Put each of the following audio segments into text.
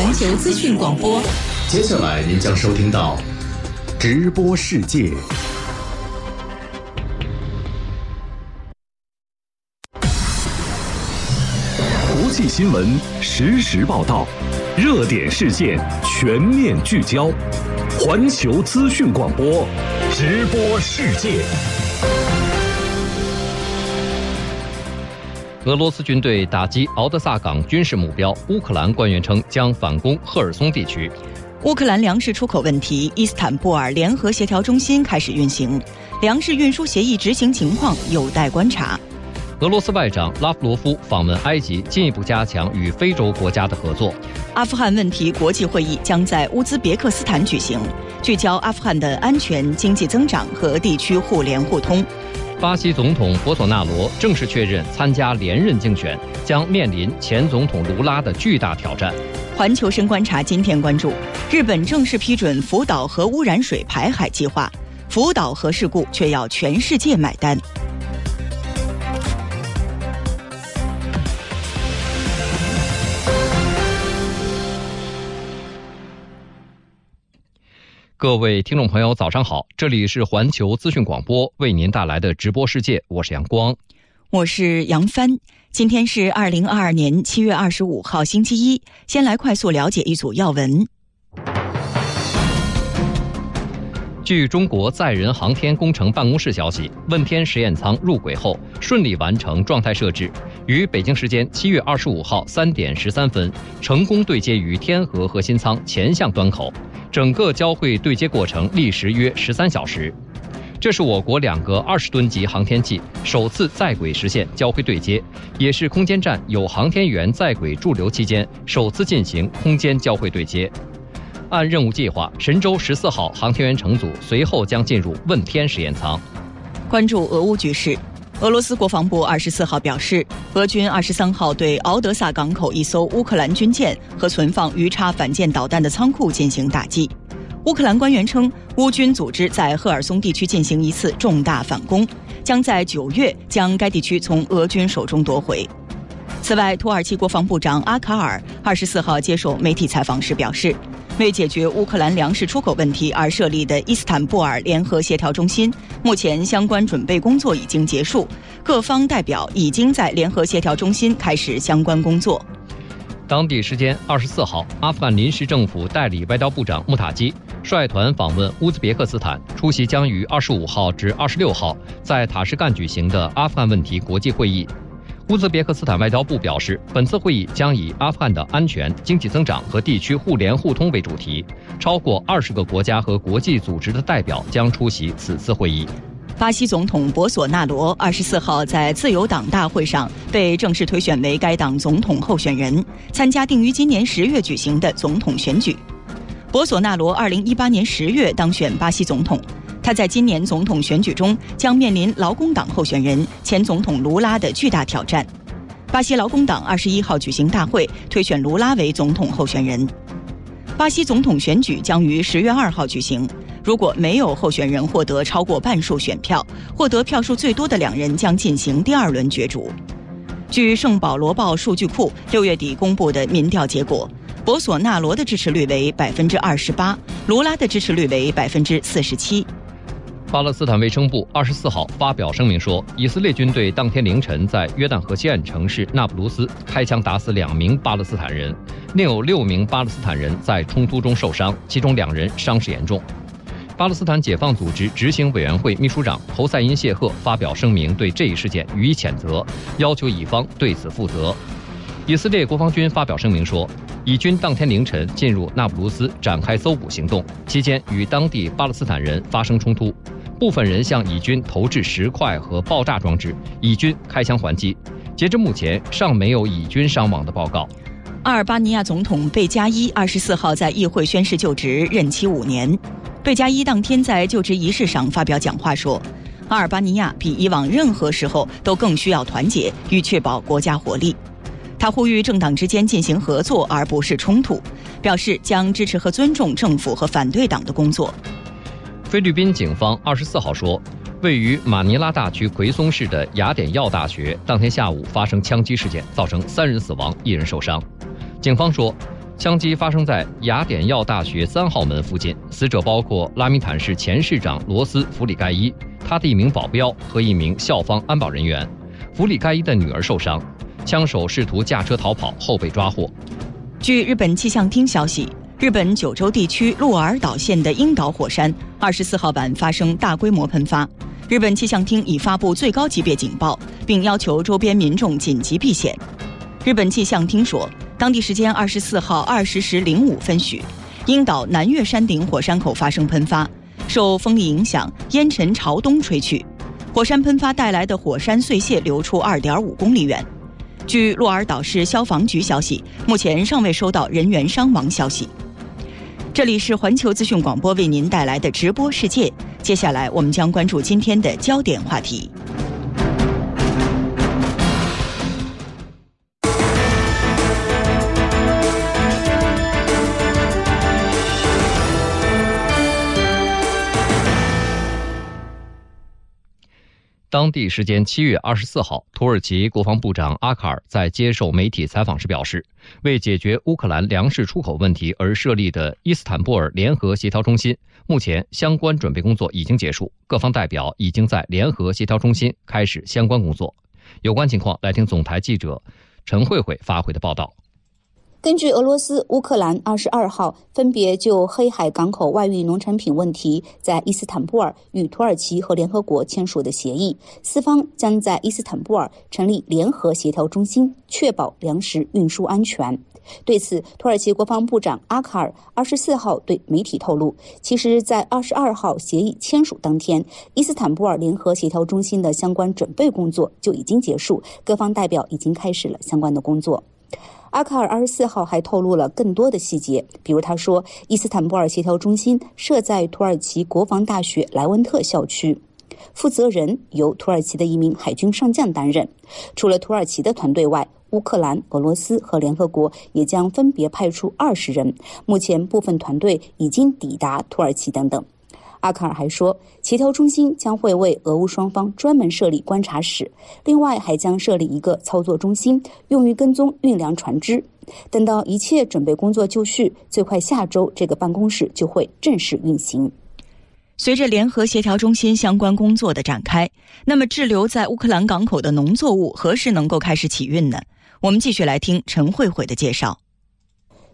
环球资讯广播。接下来您将收听到直播世界。国际新闻实时报道，热点事件全面聚焦。环球资讯广播，直播世界。俄罗斯军队打击敖德萨港军事目标，乌克兰官员称将反攻赫尔松地区。乌克兰粮食出口问题，伊斯坦布尔联合协调中心开始运行，粮食运输协议执行情况有待观察。俄罗斯外长拉夫罗夫访问埃及，进一步加强与非洲国家的合作。阿富汗问题国际会议将在乌兹别克斯坦举行，聚焦阿富汗的安全、经济增长和地区互联互通。巴西总统博索纳罗正式确认参加连任竞选，将面临前总统卢拉的巨大挑战。环球深观察今天关注：日本正式批准福岛核污染水排海计划，福岛核事故却要全世界买单。各位听众朋友，早上好！这里是环球资讯广播为您带来的直播世界，我是阳光，我是杨帆。今天是二零二二年七月二十五号，星期一。先来快速了解一组要闻。据中国载人航天工程办公室消息，问天实验舱入轨后顺利完成状态设置，于北京时间七月二十五号三点十三分成功对接于天河核心舱前向端口。整个交会对接过程历时约十三小时，这是我国两个二十吨级航天器首次在轨实现交会对接，也是空间站有航天员在轨驻留期间首次进行空间交会对接。按任务计划，神舟十四号航天员乘组随后将进入问天实验舱。关注俄乌局势。俄罗斯国防部二十四号表示，俄军二十三号对敖德萨港口一艘乌克兰军舰和存放鱼叉反舰导弹的仓库进行打击。乌克兰官员称，乌军组织在赫尔松地区进行一次重大反攻，将在九月将该地区从俄军手中夺回。此外，土耳其国防部长阿卡尔二十四号接受媒体采访时表示。为解决乌克兰粮食出口问题而设立的伊斯坦布尔联合协调中心，目前相关准备工作已经结束，各方代表已经在联合协调中心开始相关工作。当地时间二十四号，阿富汗临时政府代理外交部长穆塔基率团访问乌兹别克斯坦，出席将于二十五号至二十六号在塔什干举行的阿富汗问题国际会议。乌兹别克斯坦外交部表示，本次会议将以阿富汗的安全、经济增长和地区互联互通为主题，超过二十个国家和国际组织的代表将出席此次会议。巴西总统博索纳罗二十四号在自由党大会上被正式推选为该党总统候选人，参加定于今年十月举行的总统选举。博索纳罗二零一八年十月当选巴西总统。他在今年总统选举中将面临劳工党候选人前总统卢拉的巨大挑战。巴西劳工党二十一号举行大会，推选卢拉为总统候选人。巴西总统选举将于十月二号举行。如果没有候选人获得超过半数选票，获得票数最多的两人将进行第二轮角逐。据圣保罗报数据库六月底公布的民调结果，博索纳罗的支持率为百分之二十八，卢拉的支持率为百分之四十七。巴勒斯坦卫生部二十四号发表声明说，以色列军队当天凌晨在约旦河西岸城市纳布卢斯开枪打死两名巴勒斯坦人，另有六名巴勒斯坦人在冲突中受伤，其中两人伤势严重。巴勒斯坦解放组织执行委员会秘书长侯赛因谢赫发表声明，对这一事件予以谴责，要求以方对此负责。以色列国防军发表声明说。以军当天凌晨进入纳布卢斯展开搜捕行动，期间与当地巴勒斯坦人发生冲突，部分人向以军投掷石块和爆炸装置，以军开枪还击。截至目前，尚没有以军伤亡的报告。阿尔巴尼亚总统贝加伊二十四号在议会宣誓就职，任期五年。贝加伊当天在就职仪式上发表讲话说：“阿尔巴尼亚比以往任何时候都更需要团结，与确保国家活力。”他呼吁政党之间进行合作，而不是冲突，表示将支持和尊重政府和反对党的工作。菲律宾警方二十四号说，位于马尼拉大区奎松市的雅典耀大学当天下午发生枪击事件，造成三人死亡，一人受伤。警方说，枪击发生在雅典药大学三号门附近，死者包括拉米坦市前市长罗斯·弗里盖伊，他的一名保镖和一名校方安保人员。弗里盖伊的女儿受伤，枪手试图驾车逃跑后被抓获。据日本气象厅消息，日本九州地区鹿儿岛县的樱岛火山二十四号晚发生大规模喷发，日本气象厅已发布最高级别警报，并要求周边民众紧急避险。日本气象厅说，当地时间二十四号二十时零五分许，樱岛南岳山顶火山口发生喷发，受风力影响，烟尘朝东吹去，火山喷发带来的火山碎屑流出二点五公里远。据鹿儿岛市消防局消息，目前尚未收到人员伤亡消息。这里是环球资讯广播为您带来的直播世界，接下来我们将关注今天的焦点话题。当地时间七月二十四号，土耳其国防部长阿卡尔在接受媒体采访时表示，为解决乌克兰粮食出口问题而设立的伊斯坦布尔联合协调中心，目前相关准备工作已经结束，各方代表已经在联合协调中心开始相关工作。有关情况，来听总台记者陈慧慧发回的报道。根据俄罗斯、乌克兰二十二号分别就黑海港口外运农产品问题在伊斯坦布尔与土耳其和联合国签署的协议，四方将在伊斯坦布尔成立联合协调中心，确保粮食运输安全。对此，土耳其国防部长阿卡尔二十四号对媒体透露，其实，在二十二号协议签署当天，伊斯坦布尔联合协调中心的相关准备工作就已经结束，各方代表已经开始了相关的工作。阿卡尔二十四号还透露了更多的细节，比如他说，伊斯坦布尔协调中心设在土耳其国防大学莱文特校区，负责人由土耳其的一名海军上将担任。除了土耳其的团队外，乌克兰、俄罗斯和联合国也将分别派出二十人。目前部分团队已经抵达土耳其等等。阿卡尔还说，协调中心将会为俄乌双方专门设立观察室，另外还将设立一个操作中心，用于跟踪运粮船只。等到一切准备工作就绪，最快下周这个办公室就会正式运行。随着联合协调中心相关工作的展开，那么滞留在乌克兰港口的农作物何时能够开始起运呢？我们继续来听陈慧慧的介绍。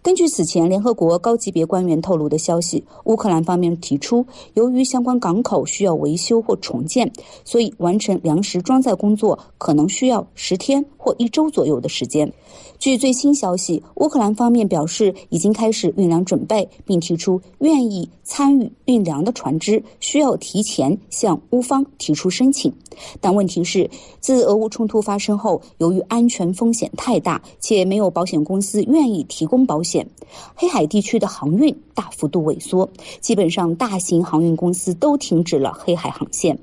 根据此前联合国高级别官员透露的消息，乌克兰方面提出，由于相关港口需要维修或重建，所以完成粮食装载工作可能需要十天或一周左右的时间。据最新消息，乌克兰方面表示已经开始运粮准备，并提出愿意参与运粮的船只需要提前向乌方提出申请。但问题是，自俄乌冲突发生后，由于安全风险太大，且没有保险公司愿意提供保险，黑海地区的航运大幅度萎缩，基本上大型航运公司都停止了黑海航线。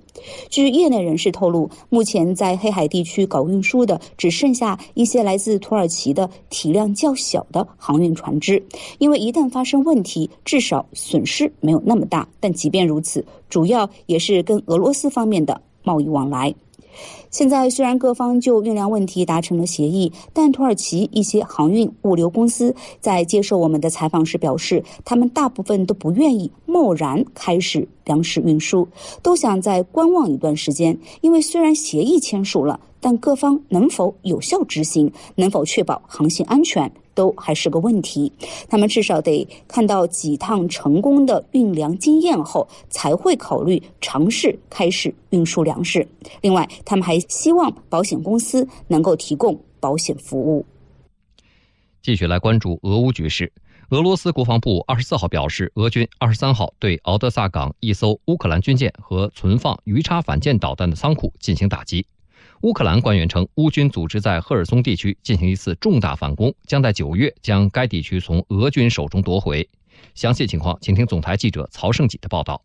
据业内人士透露，目前在黑海地区搞运输的只剩下一些来自土耳其的体量较小的航运船只，因为一旦发生问题，至少损失没有那么大。但即便如此，主要也是跟俄罗斯方面的贸易往来。现在虽然各方就运粮问题达成了协议，但土耳其一些航运物流公司在接受我们的采访时表示，他们大部分都不愿意贸然开始粮食运输，都想再观望一段时间。因为虽然协议签署了，但各方能否有效执行，能否确保航行安全？都还是个问题，他们至少得看到几趟成功的运粮经验后，才会考虑尝试开始运输粮食。另外，他们还希望保险公司能够提供保险服务。继续来关注俄乌局势，俄罗斯国防部二十四号表示，俄军二十三号对敖德萨港一艘乌克兰军舰和存放鱼叉反舰导弹的仓库进行打击。乌克兰官员称，乌军组织在赫尔松地区进行一次重大反攻，将在九月将该地区从俄军手中夺回。详细情况，请听总台记者曹胜己的报道。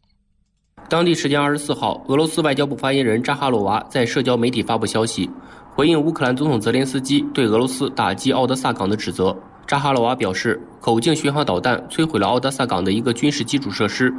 当地时间二十四号，俄罗斯外交部发言人扎哈罗娃在社交媒体发布消息，回应乌克兰总统泽连斯基对俄罗斯打击奥德萨港的指责。扎哈罗娃表示，口径巡航导弹摧毁了奥德萨港的一个军事基础设施，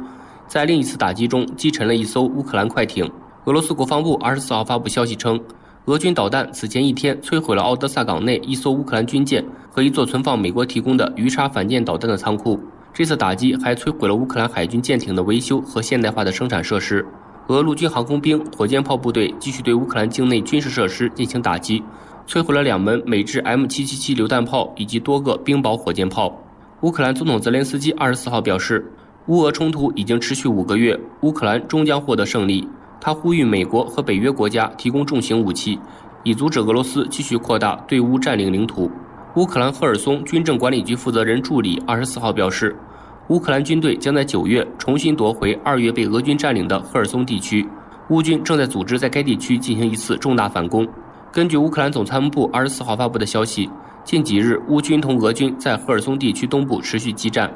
在另一次打击中击沉了一艘乌克兰快艇。俄罗斯国防部二十四号发布消息称。俄军导弹此前一天摧毁了奥德萨港内一艘乌克兰军舰和一座存放美国提供的鱼叉反舰导弹的仓库。这次打击还摧毁了乌克兰海军舰艇的维修和现代化的生产设施。俄陆军航空兵、火箭炮部队继续对乌克兰境内军事设施进行打击，摧毁了两门美制 M777 榴弹炮以及多个冰雹火箭炮。乌克兰总统泽连斯基二十四号表示，乌俄冲突已经持续五个月，乌克兰终将获得胜利。他呼吁美国和北约国家提供重型武器，以阻止俄罗斯继续扩大对乌占领领土。乌克兰赫尔松军政管理局负责人助理二十四号表示，乌克兰军队将在九月重新夺回二月被俄军占领的赫尔松地区。乌军正在组织在该地区进行一次重大反攻。根据乌克兰总参谋部二十四号发布的消息。近几日，乌军同俄军在赫尔松地区东部持续激战。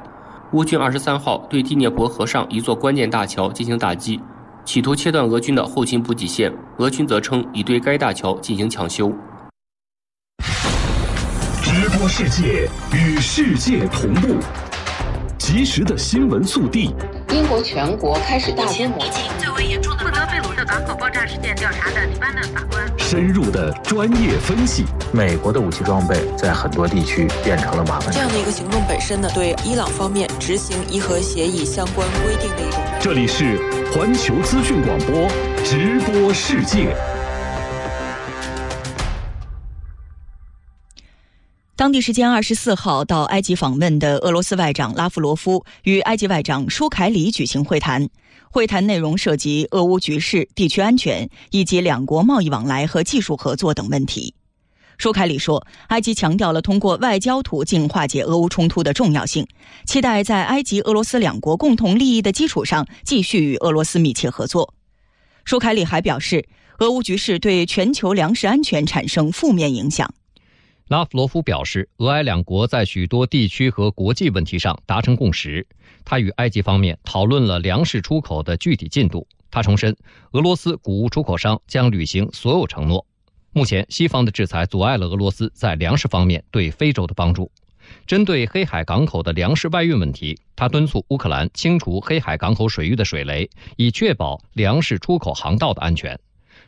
乌军二十三号对第聂伯河上一座关键大桥进行打击，企图切断俄军的后勤补给线。俄军则称已对该大桥进行抢修。直播世界，与世界同步，及时的新闻速递。英国全国开始大规模。疫情最为严重的负责贝鲁特港口爆炸事件调查的黎巴嫩法官。深入的专业分析。美国的武器装备在很多地区变成了麻烦。这样的一个行动本身呢，对伊朗方面执行伊核协议相关规定的一种。这里是环球资讯广播直播世界。当地时间二十四号到埃及访问的俄罗斯外长拉夫罗夫与埃及外长舒凯里举行会谈，会谈内容涉及俄乌局势、地区安全以及两国贸易往来和技术合作等问题。舒凯里说，埃及强调了通过外交途径化解俄乌冲突的重要性，期待在埃及、俄罗斯两国共同利益的基础上继续与俄罗斯密切合作。舒凯里还表示，俄乌局势对全球粮食安全产生负面影响。拉夫罗夫表示，俄埃两国在许多地区和国际问题上达成共识。他与埃及方面讨论了粮食出口的具体进度。他重申，俄罗斯谷物出口商将履行所有承诺。目前，西方的制裁阻碍了俄罗斯在粮食方面对非洲的帮助。针对黑海港口的粮食外运问题，他敦促乌克兰清除黑海港口水域的水雷，以确保粮食出口航道的安全。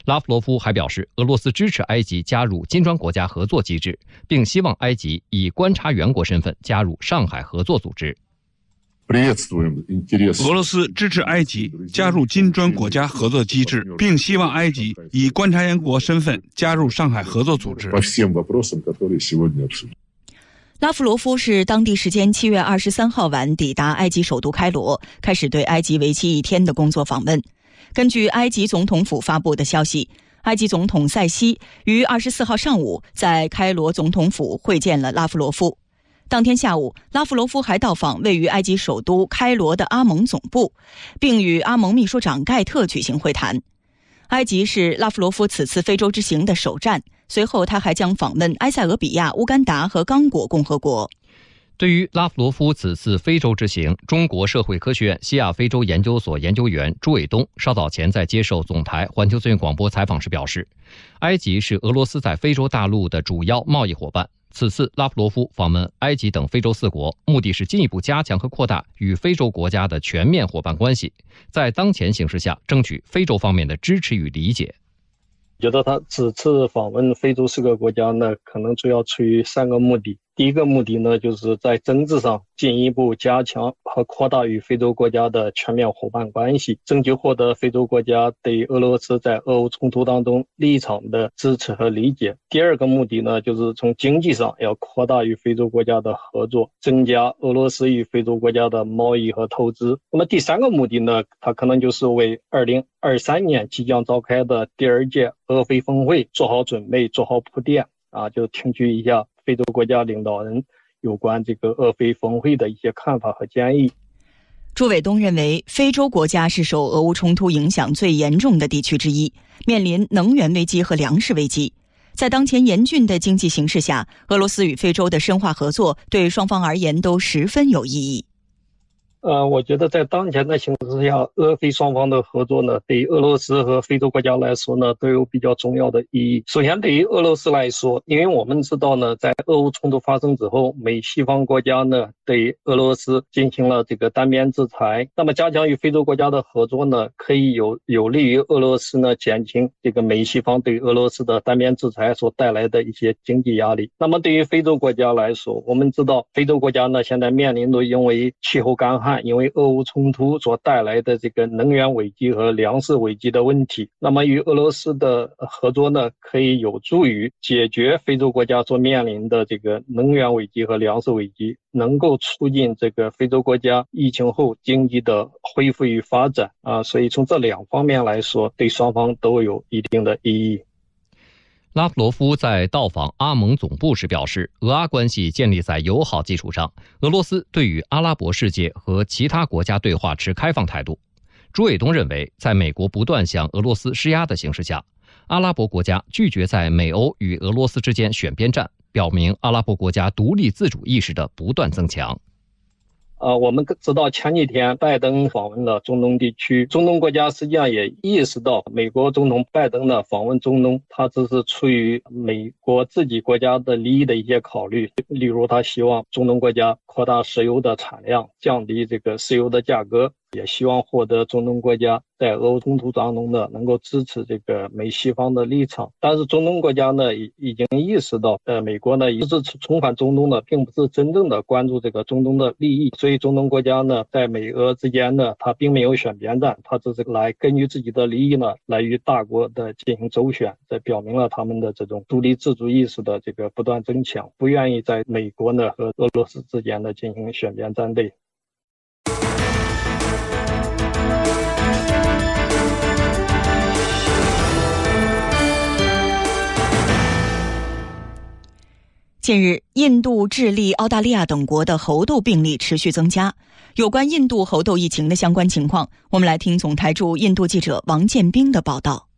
拉夫罗夫还表示，俄罗斯支持埃及加入金砖国家合作机制，并希望埃及以观察员国身份加入上海合作组织。俄罗斯支持埃及加入金砖国家合作机制，并希望埃及以观察员国身份加入上海合作组织。拉夫罗夫是当地时间七月二十三号晚抵达埃及首都开罗，开始对埃及为期一天的工作访问。根据埃及总统府发布的消息，埃及总统塞西于二十四号上午在开罗总统府会见了拉夫罗夫。当天下午，拉夫罗夫还到访位于埃及首都开罗的阿盟总部，并与阿盟秘书长盖特举行会谈。埃及是拉夫罗夫此次非洲之行的首站，随后他还将访问埃塞俄比亚、乌干达和刚果共和国。对于拉夫罗夫此次非洲之行，中国社会科学院西亚非洲研究所研究员朱伟东稍早前在接受总台环球资讯广播采访时表示，埃及是俄罗斯在非洲大陆的主要贸易伙伴。此次拉夫罗夫访问埃及等非洲四国，目的是进一步加强和扩大与非洲国家的全面伙伴关系，在当前形势下争取非洲方面的支持与理解。觉得他此次访问非洲四个国家呢，可能主要出于三个目的。第一个目的呢，就是在政治上进一步加强和扩大与非洲国家的全面伙伴关系，争取获得非洲国家对俄罗斯在俄乌冲突当中立场的支持和理解。第二个目的呢，就是从经济上要扩大与非洲国家的合作，增加俄罗斯与非洲国家的贸易和投资。那么第三个目的呢，它可能就是为二零二三年即将召开的第二届俄非峰会做好准备、做好铺垫啊，就听取一下。非洲国家领导人有关这个俄非峰会的一些看法和建议。朱伟东认为，非洲国家是受俄乌冲突影响最严重的地区之一，面临能源危机和粮食危机。在当前严峻的经济形势下，俄罗斯与非洲的深化合作对双方而言都十分有意义。呃，我觉得在当前的形势下，俄非双方的合作呢，对于俄罗斯和非洲国家来说呢，都有比较重要的意义。首先，对于俄罗斯来说，因为我们知道呢，在俄乌冲突发生之后，美西方国家呢对俄罗斯进行了这个单边制裁。那么，加强与非洲国家的合作呢，可以有有利于俄罗斯呢减轻这个美西方对俄罗斯的单边制裁所带来的一些经济压力。那么，对于非洲国家来说，我们知道非洲国家呢现在面临着因为气候干旱。因为俄乌冲突所带来的这个能源危机和粮食危机的问题，那么与俄罗斯的合作呢，可以有助于解决非洲国家所面临的这个能源危机和粮食危机，能够促进这个非洲国家疫情后经济的恢复与发展啊。所以从这两方面来说，对双方都有一定的意义。拉夫罗夫在到访阿盟总部时表示，俄阿关系建立在友好基础上。俄罗斯对于阿拉伯世界和其他国家对话持开放态度。朱伟东认为，在美国不断向俄罗斯施压的形势下，阿拉伯国家拒绝在美欧与俄罗斯之间选边站，表明阿拉伯国家独立自主意识的不断增强。啊，我们知道前几天拜登访问了中东地区，中东国家实际上也意识到，美国总统拜登的访问中东，他只是出于美国自己国家的利益的一些考虑，例如他希望中东国家扩大石油的产量，降低这个石油的价格。也希望获得中东国家在俄乌冲突当中呢，能够支持这个美西方的立场。但是中东国家呢，已已经意识到，呃，美国呢一直重返中东的，并不是真正的关注这个中东的利益。所以中东国家呢，在美俄之间呢，他并没有选边站，他只是来根据自己的利益呢，来与大国的进行周旋，这表明了他们的这种独立自主意识的这个不断增强，不愿意在美国呢和俄罗斯之间呢进行选边站队。近日，印度、智利、澳大利亚等国的猴痘病例持续增加。有关印度猴痘疫情的相关情况，我们来听总台驻印度记者王建兵的报道。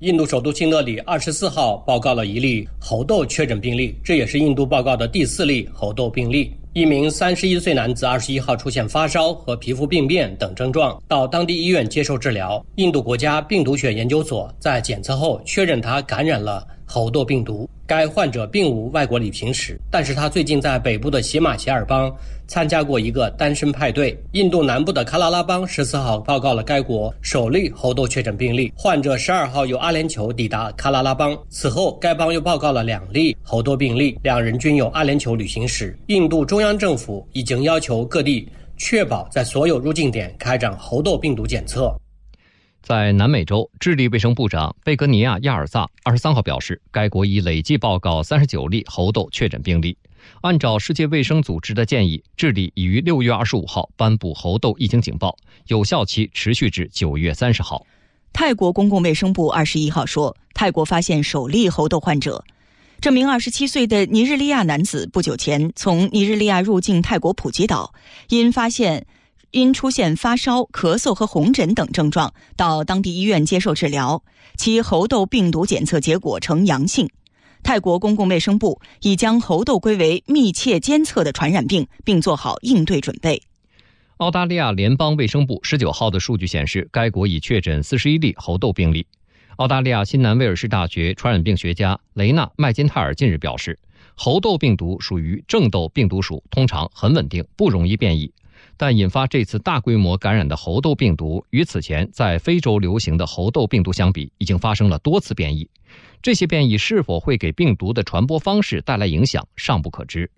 印度首都新德里二十四号报告了一例猴痘确诊病例，这也是印度报告的第四例猴痘病例。一名三十一岁男子二十一号出现发烧和皮肤病变等症状，到当地医院接受治疗。印度国家病毒学研究所在检测后确认他感染了。猴痘病毒，该患者并无外国旅行史，但是他最近在北部的喜马偕尔邦参加过一个单身派对。印度南部的喀拉拉邦十四号报告了该国首例猴痘确诊病例，患者十二号由阿联酋抵达喀拉拉邦，此后该邦又报告了两例猴痘病例，两人均有阿联酋旅行史。印度中央政府已经要求各地确保在所有入境点开展猴痘病毒检测。在南美洲，智利卫生部长贝格尼亚亚尔萨二十三号表示，该国已累计报告三十九例猴痘确诊病例。按照世界卫生组织的建议，智利已于六月二十五号颁布猴痘疫情警报，有效期持续至九月三十号。泰国公共卫生部二十一号说，泰国发现首例猴痘患者，这名二十七岁的尼日利亚男子不久前从尼日利亚入境泰国普吉岛，因发现。因出现发烧、咳嗽和红疹等症状，到当地医院接受治疗，其猴痘病毒检测结果呈阳性。泰国公共卫生部已将猴痘归为密切监测的传染病，并做好应对准备。澳大利亚联邦卫生部十九号的数据显示，该国已确诊四十一例猴痘病例。澳大利亚新南威尔士大学传染病学家雷纳麦金泰尔近日表示，猴痘病毒属于正痘病毒属，通常很稳定，不容易变异。但引发这次大规模感染的猴痘病毒，与此前在非洲流行的猴痘病毒相比，已经发生了多次变异。这些变异是否会给病毒的传播方式带来影响，尚不可知。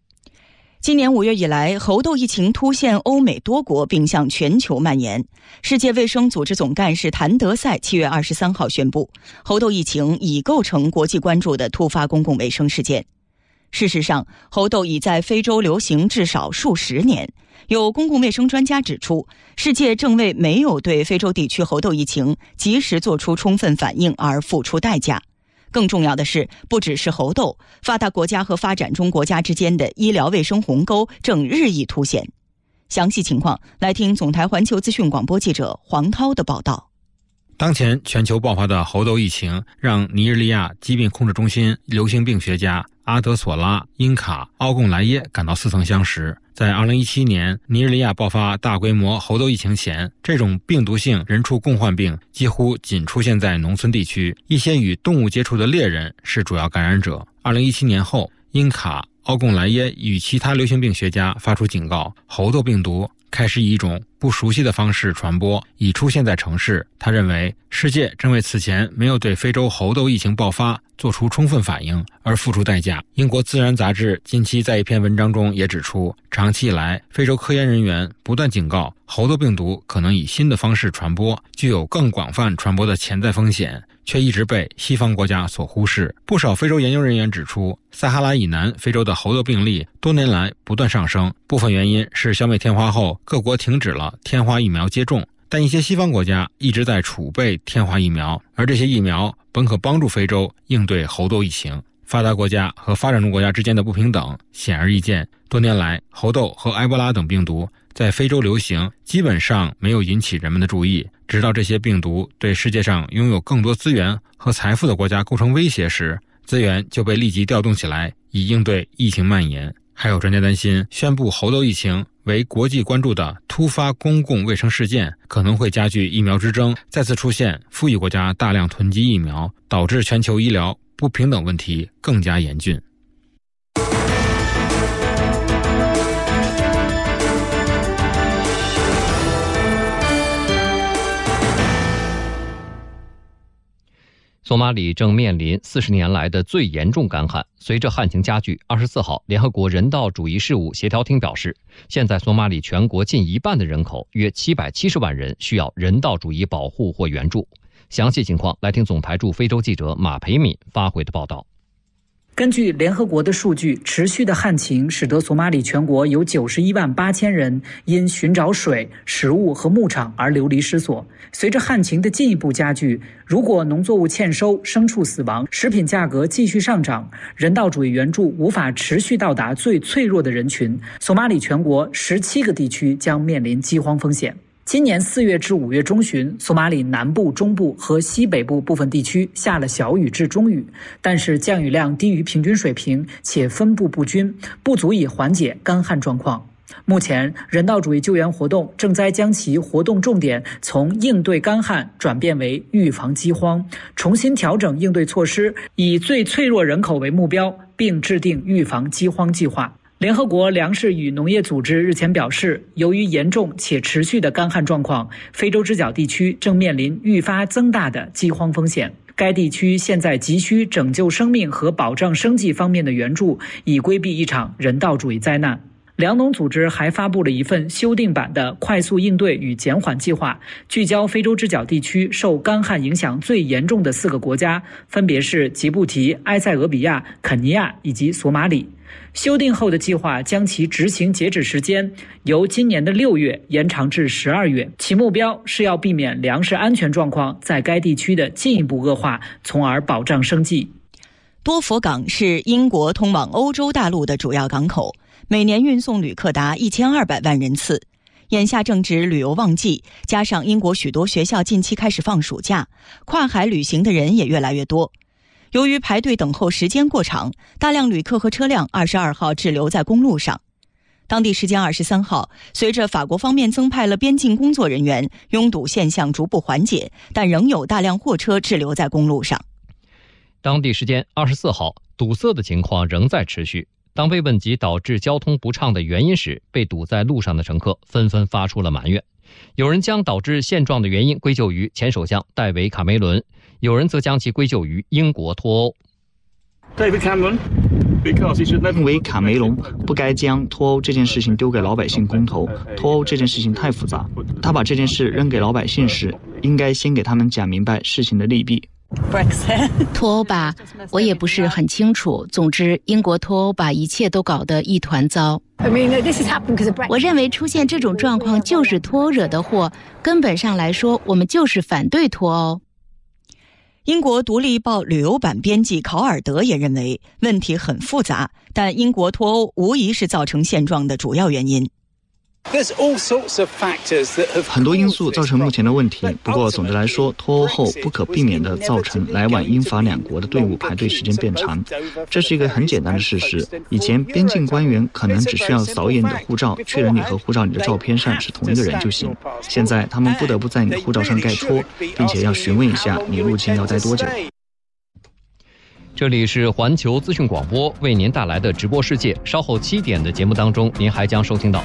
今年五月以来，猴痘疫情突现欧美多国，并向全球蔓延。世界卫生组织总干事谭德赛七月二十三号宣布，猴痘疫情已构成国际关注的突发公共卫生事件。事实上，猴痘已在非洲流行至少数十年。有公共卫生专家指出，世界正为没有对非洲地区猴痘疫情及时做出充分反应而付出代价。更重要的是，不只是猴痘，发达国家和发展中国家之间的医疗卫生鸿沟正日益凸显。详细情况，来听总台环球资讯广播记者黄涛的报道。当前全球爆发的猴痘疫情，让尼日利亚疾病控制中心流行病学家阿德索拉·因卡·奥贡莱耶感到似曾相识。在2017年尼日利亚爆发大规模猴痘疫情前，这种病毒性人畜共患病几乎仅出现在农村地区，一些与动物接触的猎人是主要感染者。2017年后，因卡·奥贡莱耶与其他流行病学家发出警告：猴痘病毒。开始以一种不熟悉的方式传播，已出现在城市。他认为，世界正为此前没有对非洲猴痘疫情爆发做出充分反应而付出代价。英国《自然》杂志近期在一篇文章中也指出，长期以来，非洲科研人员不断警告，猴痘病毒可能以新的方式传播，具有更广泛传播的潜在风险。却一直被西方国家所忽视。不少非洲研究人员指出，撒哈拉以南非洲的猴痘病例多年来不断上升，部分原因是消灭天花后，各国停止了天花疫苗接种。但一些西方国家一直在储备天花疫苗，而这些疫苗本可帮助非洲应对猴痘疫情。发达国家和发展中国家之间的不平等显而易见。多年来，猴痘和埃博拉等病毒在非洲流行，基本上没有引起人们的注意。直到这些病毒对世界上拥有更多资源和财富的国家构成威胁时，资源就被立即调动起来，以应对疫情蔓延。还有专家担心，宣布猴痘疫情为国际关注的突发公共卫生事件，可能会加剧疫苗之争，再次出现富裕国家大量囤积疫苗，导致全球医疗。不平等问题更加严峻。索马里正面临四十年来的最严重干旱。随着旱情加剧，二十四号，联合国人道主义事务协调厅表示，现在索马里全国近一半的人口，约七百七十万人，需要人道主义保护或援助。详细情况，来听总台驻非洲记者马培敏发回的报道。根据联合国的数据，持续的旱情使得索马里全国有九十一万八千人因寻找水、食物和牧场而流离失所。随着旱情的进一步加剧，如果农作物欠收、牲畜死亡、食品价格继续上涨，人道主义援助无法持续到达最脆弱的人群，索马里全国十七个地区将面临饥荒风险。今年四月至五月中旬，索马里南部、中部和西北部部分地区下了小雨至中雨，但是降雨量低于平均水平，且分布不均，不足以缓解干旱状况。目前，人道主义救援活动正在将其活动重点从应对干旱转变为预防饥荒，重新调整应对措施，以最脆弱人口为目标，并制定预防饥荒计划。联合国粮食与农业组织日前表示，由于严重且持续的干旱状况，非洲之角地区正面临愈发增大的饥荒风险。该地区现在急需拯救生命和保障生计方面的援助，以规避一场人道主义灾难。粮农组织还发布了一份修订版的快速应对与减缓计划，聚焦非洲之角地区受干旱影响最严重的四个国家，分别是吉布提、埃塞俄比亚、肯尼亚以及索马里。修订后的计划将其执行截止时间由今年的六月延长至十二月，其目标是要避免粮食安全状况在该地区的进一步恶化，从而保障生计。多佛港是英国通往欧洲大陆的主要港口，每年运送旅客达一千二百万人次。眼下正值旅游旺季，加上英国许多学校近期开始放暑假，跨海旅行的人也越来越多。由于排队等候时间过长，大量旅客和车辆二十二号滞留在公路上。当地时间二十三号，随着法国方面增派了边境工作人员，拥堵现象逐步缓解，但仍有大量货车滞留在公路上。当地时间二十四号，堵塞的情况仍在持续。当被问及导致交通不畅的原因时，被堵在路上的乘客纷纷发出了埋怨。有人将导致现状的原因归咎于前首相戴维·卡梅伦。有人则将其归咎于英国脱欧。David Cameron. 认为卡梅隆不该将脱欧这件事情丢给老百姓公投，脱欧这件事情太复杂。他把这件事扔给老百姓时，应该先给他们讲明白事情的利弊。脱欧吧，我也不是很清楚。总之，英国脱欧把一切都搞得一团糟。我认为出现这种状况就是脱欧惹的祸。根本上来说，我们就是反对脱欧。英国《独立报》旅游版编辑考尔德也认为问题很复杂，但英国脱欧无疑是造成现状的主要原因。很多因素造成目前的问题，不过总的来说，脱欧后不可避免地造成来往英法两国的队伍排队时间变长。这是一个很简单的事实。以前边境官员可能只需要扫一眼你的护照，确认你和护照里的照片上是同一个人就行。现在他们不得不在你的护照上盖戳，并且要询问一下你入境要待多久。这里是环球资讯广播为您带来的直播世界。稍后七点的节目当中，您还将收听到。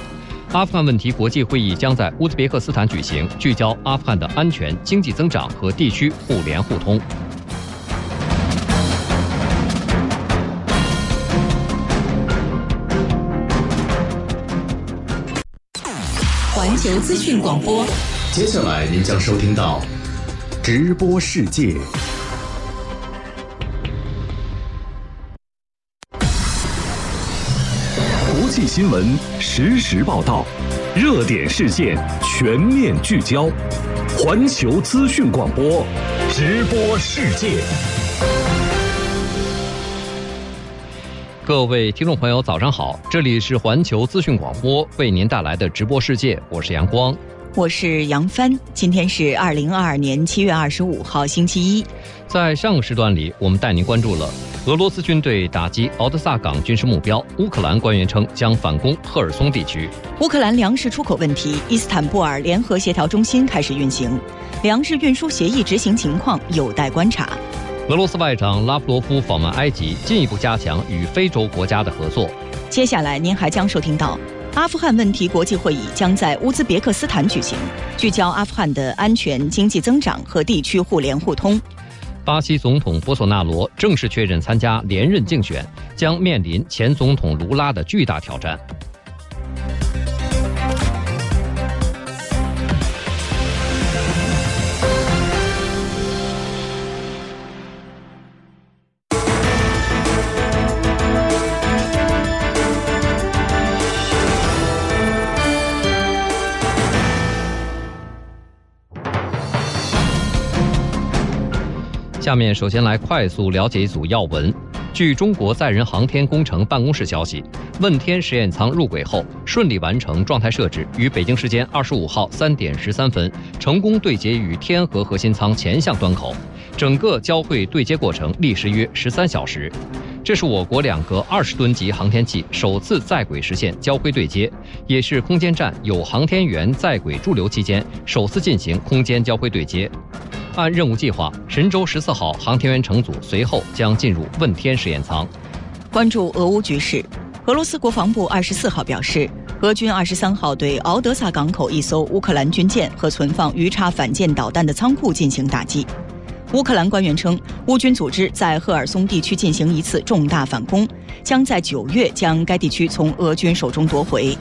阿富汗问题国际会议将在乌兹别克斯坦举行，聚焦阿富汗的安全、经济增长和地区互联互通。环球资讯广播，接下来您将收听到直播世界。记新闻实时报道，热点事件全面聚焦。环球资讯广播，直播世界。各位听众朋友，早上好！这里是环球资讯广播为您带来的直播世界，我是阳光，我是杨帆。今天是二零二二年七月二十五号，星期一。在上个时段里，我们带您关注了。俄罗斯军队打击敖德萨港军事目标，乌克兰官员称将反攻赫尔松地区。乌克兰粮食出口问题，伊斯坦布尔联合协调中心开始运行，粮食运输协议执行情况有待观察。俄罗斯外长拉夫罗夫访问埃及，进一步加强与非洲国家的合作。接下来您还将收听到，阿富汗问题国际会议将在乌兹别克斯坦举行，聚焦阿富汗的安全、经济增长和地区互联互通。巴西总统博索纳罗正式确认参加连任竞选，将面临前总统卢拉的巨大挑战。下面首先来快速了解一组要闻。据中国载人航天工程办公室消息，问天实验舱入轨后顺利完成状态设置，于北京时间二十五号三点十三分成功对接于天河核心舱前向端口，整个交会对接过程历时约十三小时。这是我国两个二十吨级航天器首次在轨实现交会对接，也是空间站有航天员在轨驻留期间首次进行空间交会对接。按任务计划，神舟十四号航天员乘组随后将进入问天实验舱。关注俄乌局势，俄罗斯国防部二十四号表示，俄军二十三号对敖德萨港口一艘乌克兰军舰和存放鱼叉反舰导弹的仓库进行打击。乌克兰官员称，乌军组织在赫尔松地区进行一次重大反攻，将在九月将该地区从俄军手中夺回。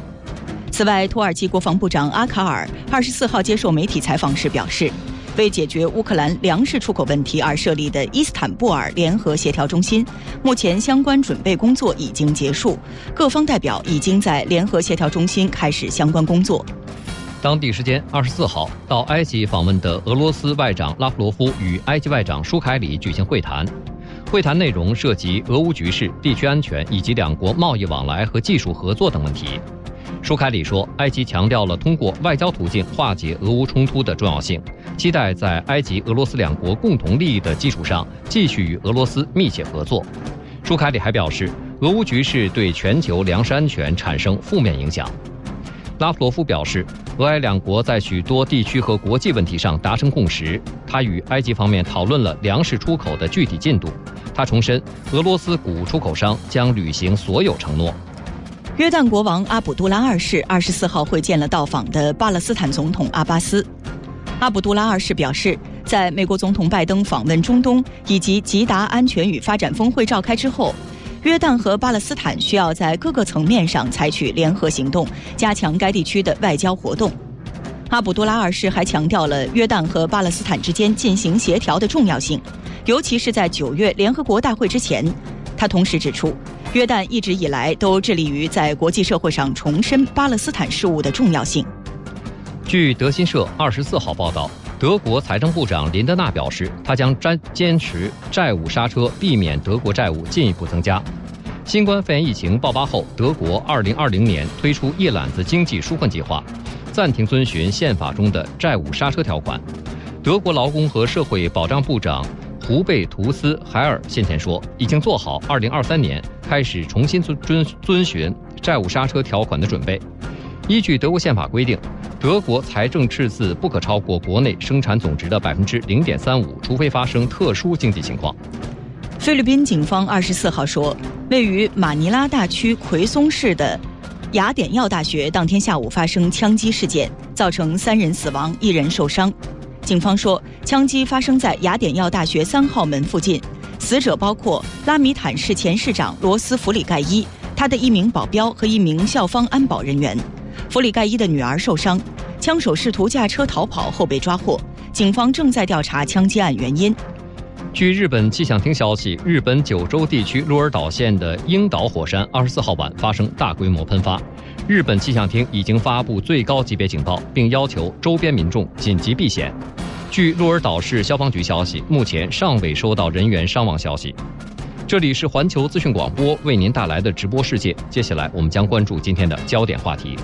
此外，土耳其国防部长阿卡尔二十四号接受媒体采访时表示。为解决乌克兰粮食出口问题而设立的伊斯坦布尔联合协调中心，目前相关准备工作已经结束，各方代表已经在联合协调中心开始相关工作。当地时间二十四号到埃及访问的俄罗斯外长拉夫罗夫与埃及外长舒凯里举行会谈，会谈内容涉及俄乌局势、地区安全以及两国贸易往来和技术合作等问题。舒凯里说，埃及强调了通过外交途径化解俄乌冲突的重要性，期待在埃及、俄罗斯两国共同利益的基础上继续与俄罗斯密切合作。舒凯里还表示，俄乌局势对全球粮食安全产生负面影响。拉夫罗夫表示，俄埃两国在许多地区和国际问题上达成共识。他与埃及方面讨论了粮食出口的具体进度。他重申，俄罗斯谷出口商将履行所有承诺。约旦国王阿卜杜拉二世二十四号会见了到访的巴勒斯坦总统阿巴斯。阿卜杜拉二世表示，在美国总统拜登访问中东以及吉达安全与发展峰会召开之后，约旦和巴勒斯坦需要在各个层面上采取联合行动，加强该地区的外交活动。阿卜杜拉二世还强调了约旦和巴勒斯坦之间进行协调的重要性，尤其是在九月联合国大会之前。他同时指出。约旦一直以来都致力于在国际社会上重申巴勒斯坦事务的重要性。据德新社二十四号报道，德国财政部长林德纳表示，他将坚坚持债务刹车，避免德国债务进一步增加。新冠肺炎疫情爆发后，德国2020年推出一揽子经济纾困计划，暂停遵循宪法中的债务刹车条款。德国劳工和社会保障部长胡贝图斯海尔先前说，已经做好2023年开始重新遵遵遵循债务刹车条款的准备。依据德国宪法规定，德国财政赤字不可超过国内生产总值的百分之零点三五，除非发生特殊经济情况。菲律宾警方二十四号说，位于马尼拉大区奎松市的雅典药大学当天下午发生枪击事件，造成三人死亡，一人受伤。警方说，枪击发生在雅典药大学三号门附近，死者包括拉米坦市前市长罗斯弗里盖伊，他的一名保镖和一名校方安保人员。弗里盖伊的女儿受伤，枪手试图驾车逃跑后被抓获。警方正在调查枪击案原因。据日本气象厅消息，日本九州地区鹿儿岛县的樱岛火山二十四号晚发生大规模喷发，日本气象厅已经发布最高级别警报，并要求周边民众紧急避险。据鹿儿岛市消防局消息，目前尚未收到人员伤亡消息。这里是环球资讯广播为您带来的直播世界，接下来我们将关注今天的焦点话题。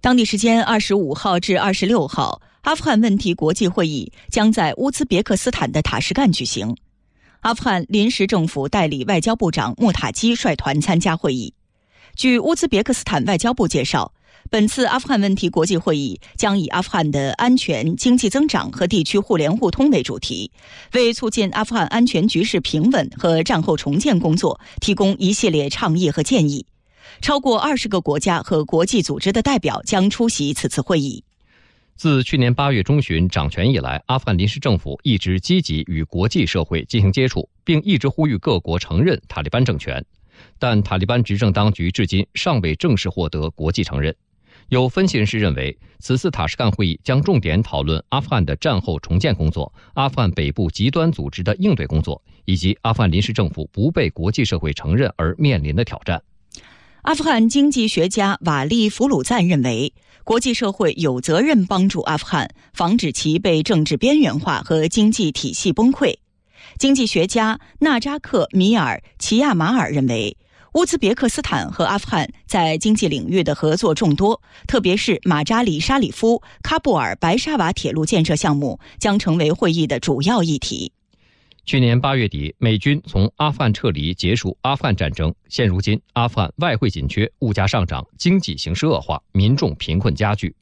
当地时间二十五号至二十六号，阿富汗问题国际会议将在乌兹别克斯坦的塔什干举行。阿富汗临时政府代理外交部长穆塔基率团参加会议。据乌兹别克斯坦外交部介绍，本次阿富汗问题国际会议将以阿富汗的安全、经济增长和地区互联互通为主题，为促进阿富汗安全局势平稳和战后重建工作提供一系列倡议和建议。超过二十个国家和国际组织的代表将出席此次会议。自去年八月中旬掌权以来，阿富汗临时政府一直积极与国际社会进行接触，并一直呼吁各国承认塔利班政权。但塔利班执政当局至今尚未正式获得国际承认。有分析人士认为，此次塔什干会议将重点讨论阿富汗的战后重建工作、阿富汗北部极端组织的应对工作，以及阿富汗临时政府不被国际社会承认而面临的挑战。阿富汗经济学家瓦利·弗鲁赞认为，国际社会有责任帮助阿富汗，防止其被政治边缘化和经济体系崩溃。经济学家纳扎克·米尔·齐亚马尔认为，乌兹别克斯坦和阿富汗在经济领域的合作众多，特别是马扎里沙里夫喀布尔白沙瓦铁路建设项目将成为会议的主要议题。去年八月底，美军从阿富汗撤离，结束阿富汗战争。现如今，阿富汗外汇紧缺，物价上涨，经济形势恶化，民众贫困加剧。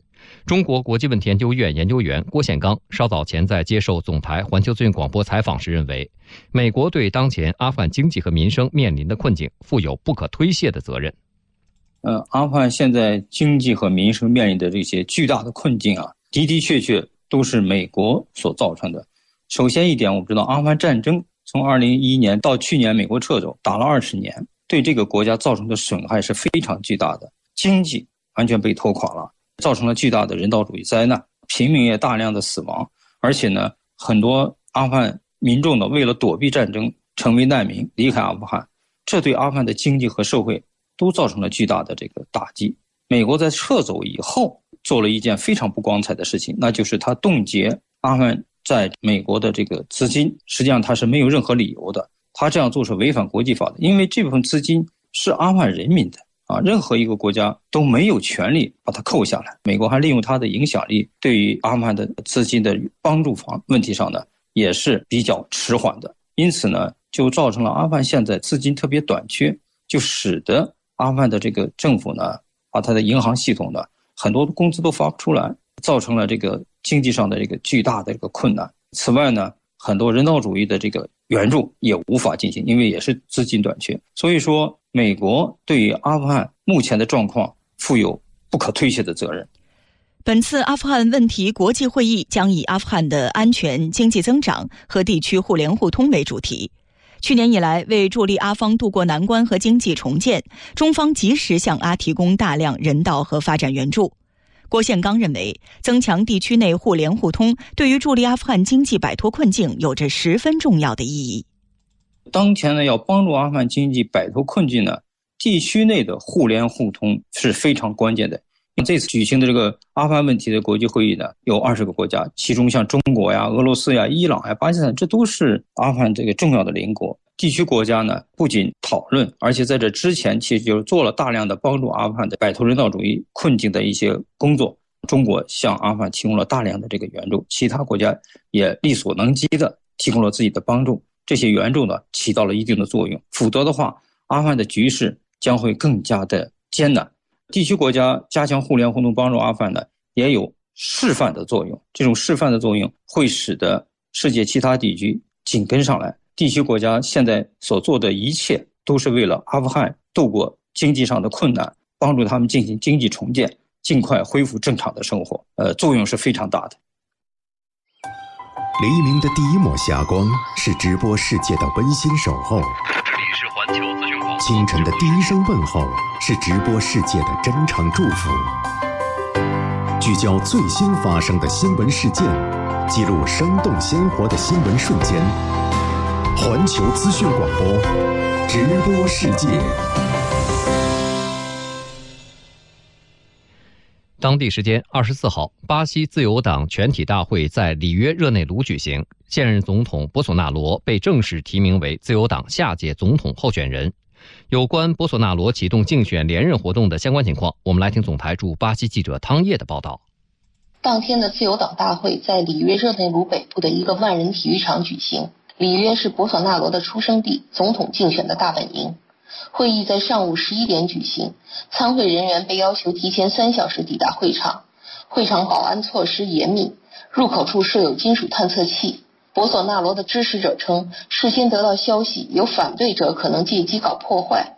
中国国际问题研究院研究员郭宪刚稍早前在接受总台环球资讯广播采访时认为，美国对当前阿富汗经济和民生面临的困境负有不可推卸的责任。呃，阿富汗现在经济和民生面临的这些巨大的困境啊，的的确确都是美国所造成的。首先一点，我们知道阿富汗战争从二零一一年到去年美国撤走，打了二十年，对这个国家造成的损害是非常巨大的，经济完全被拖垮了，造成了巨大的人道主义灾难，平民也大量的死亡，而且呢，很多阿富汗民众呢为了躲避战争成为难民离开阿富汗，这对阿富汗的经济和社会都造成了巨大的这个打击。美国在撤走以后做了一件非常不光彩的事情，那就是他冻结阿富汗。在美国的这个资金，实际上它是没有任何理由的。他这样做是违反国际法的，因为这部分资金是阿富汗人民的啊，任何一个国家都没有权利把它扣下来。美国还利用它的影响力，对于阿富汗的资金的帮助方问题上呢，也是比较迟缓的。因此呢，就造成了阿富汗现在资金特别短缺，就使得阿富汗的这个政府呢，把它的银行系统呢，很多工资都发不出来，造成了这个。经济上的这个巨大的一个困难。此外呢，很多人道主义的这个援助也无法进行，因为也是资金短缺。所以说，美国对于阿富汗目前的状况负有不可推卸的责任。本次阿富汗问题国际会议将以阿富汗的安全、经济增长和地区互联互通为主题。去年以来，为助力阿方渡过难关和经济重建，中方及时向阿提供大量人道和发展援助。郭宪刚认为，增强地区内互联互通，对于助力阿富汗经济摆脱困境有着十分重要的意义。当前呢，要帮助阿富汗经济摆脱困境呢，地区内的互联互通是非常关键的。这次举行的这个阿富汗问题的国际会议呢，有二十个国家，其中像中国呀、俄罗斯呀、伊朗呀、巴基斯坦，这都是阿富汗这个重要的邻国。地区国家呢，不仅讨论，而且在这之前，其实就是做了大量的帮助阿富汗的摆脱人道主义困境的一些工作。中国向阿富汗提供了大量的这个援助，其他国家也力所能及的提供了自己的帮助。这些援助呢，起到了一定的作用。否则的话，阿富汗的局势将会更加的艰难。地区国家加强互联互通，帮助阿富汗呢，也有示范的作用。这种示范的作用会使得世界其他地区紧跟上来。地区国家现在所做的一切，都是为了阿富汗度过经济上的困难，帮助他们进行经济重建，尽快恢复正常的生活。呃，作用是非常大的。黎明的第一抹霞光是直播世界的温馨守候。这里是环球资讯广播。清晨的第一声问候是直播世界的真诚祝福。聚焦最新发生的新闻事件，记录生动鲜活的新闻瞬间。环球资讯广播，直播世界。当地时间二十四号，巴西自由党全体大会在里约热内卢举行，现任总统博索纳罗被正式提名为自由党下届总统候选人。有关博索纳罗启动竞选连任活动的相关情况，我们来听总台驻巴西记者汤叶的报道。当天的自由党大会在里约热内卢北部的一个万人体育场举行。里约是博索纳罗的出生地，总统竞选的大本营。会议在上午十一点举行，参会人员被要求提前三小时抵达会场。会场保安措施严密，入口处设有金属探测器。博索纳罗的支持者称，事先得到消息，有反对者可能借机搞破坏。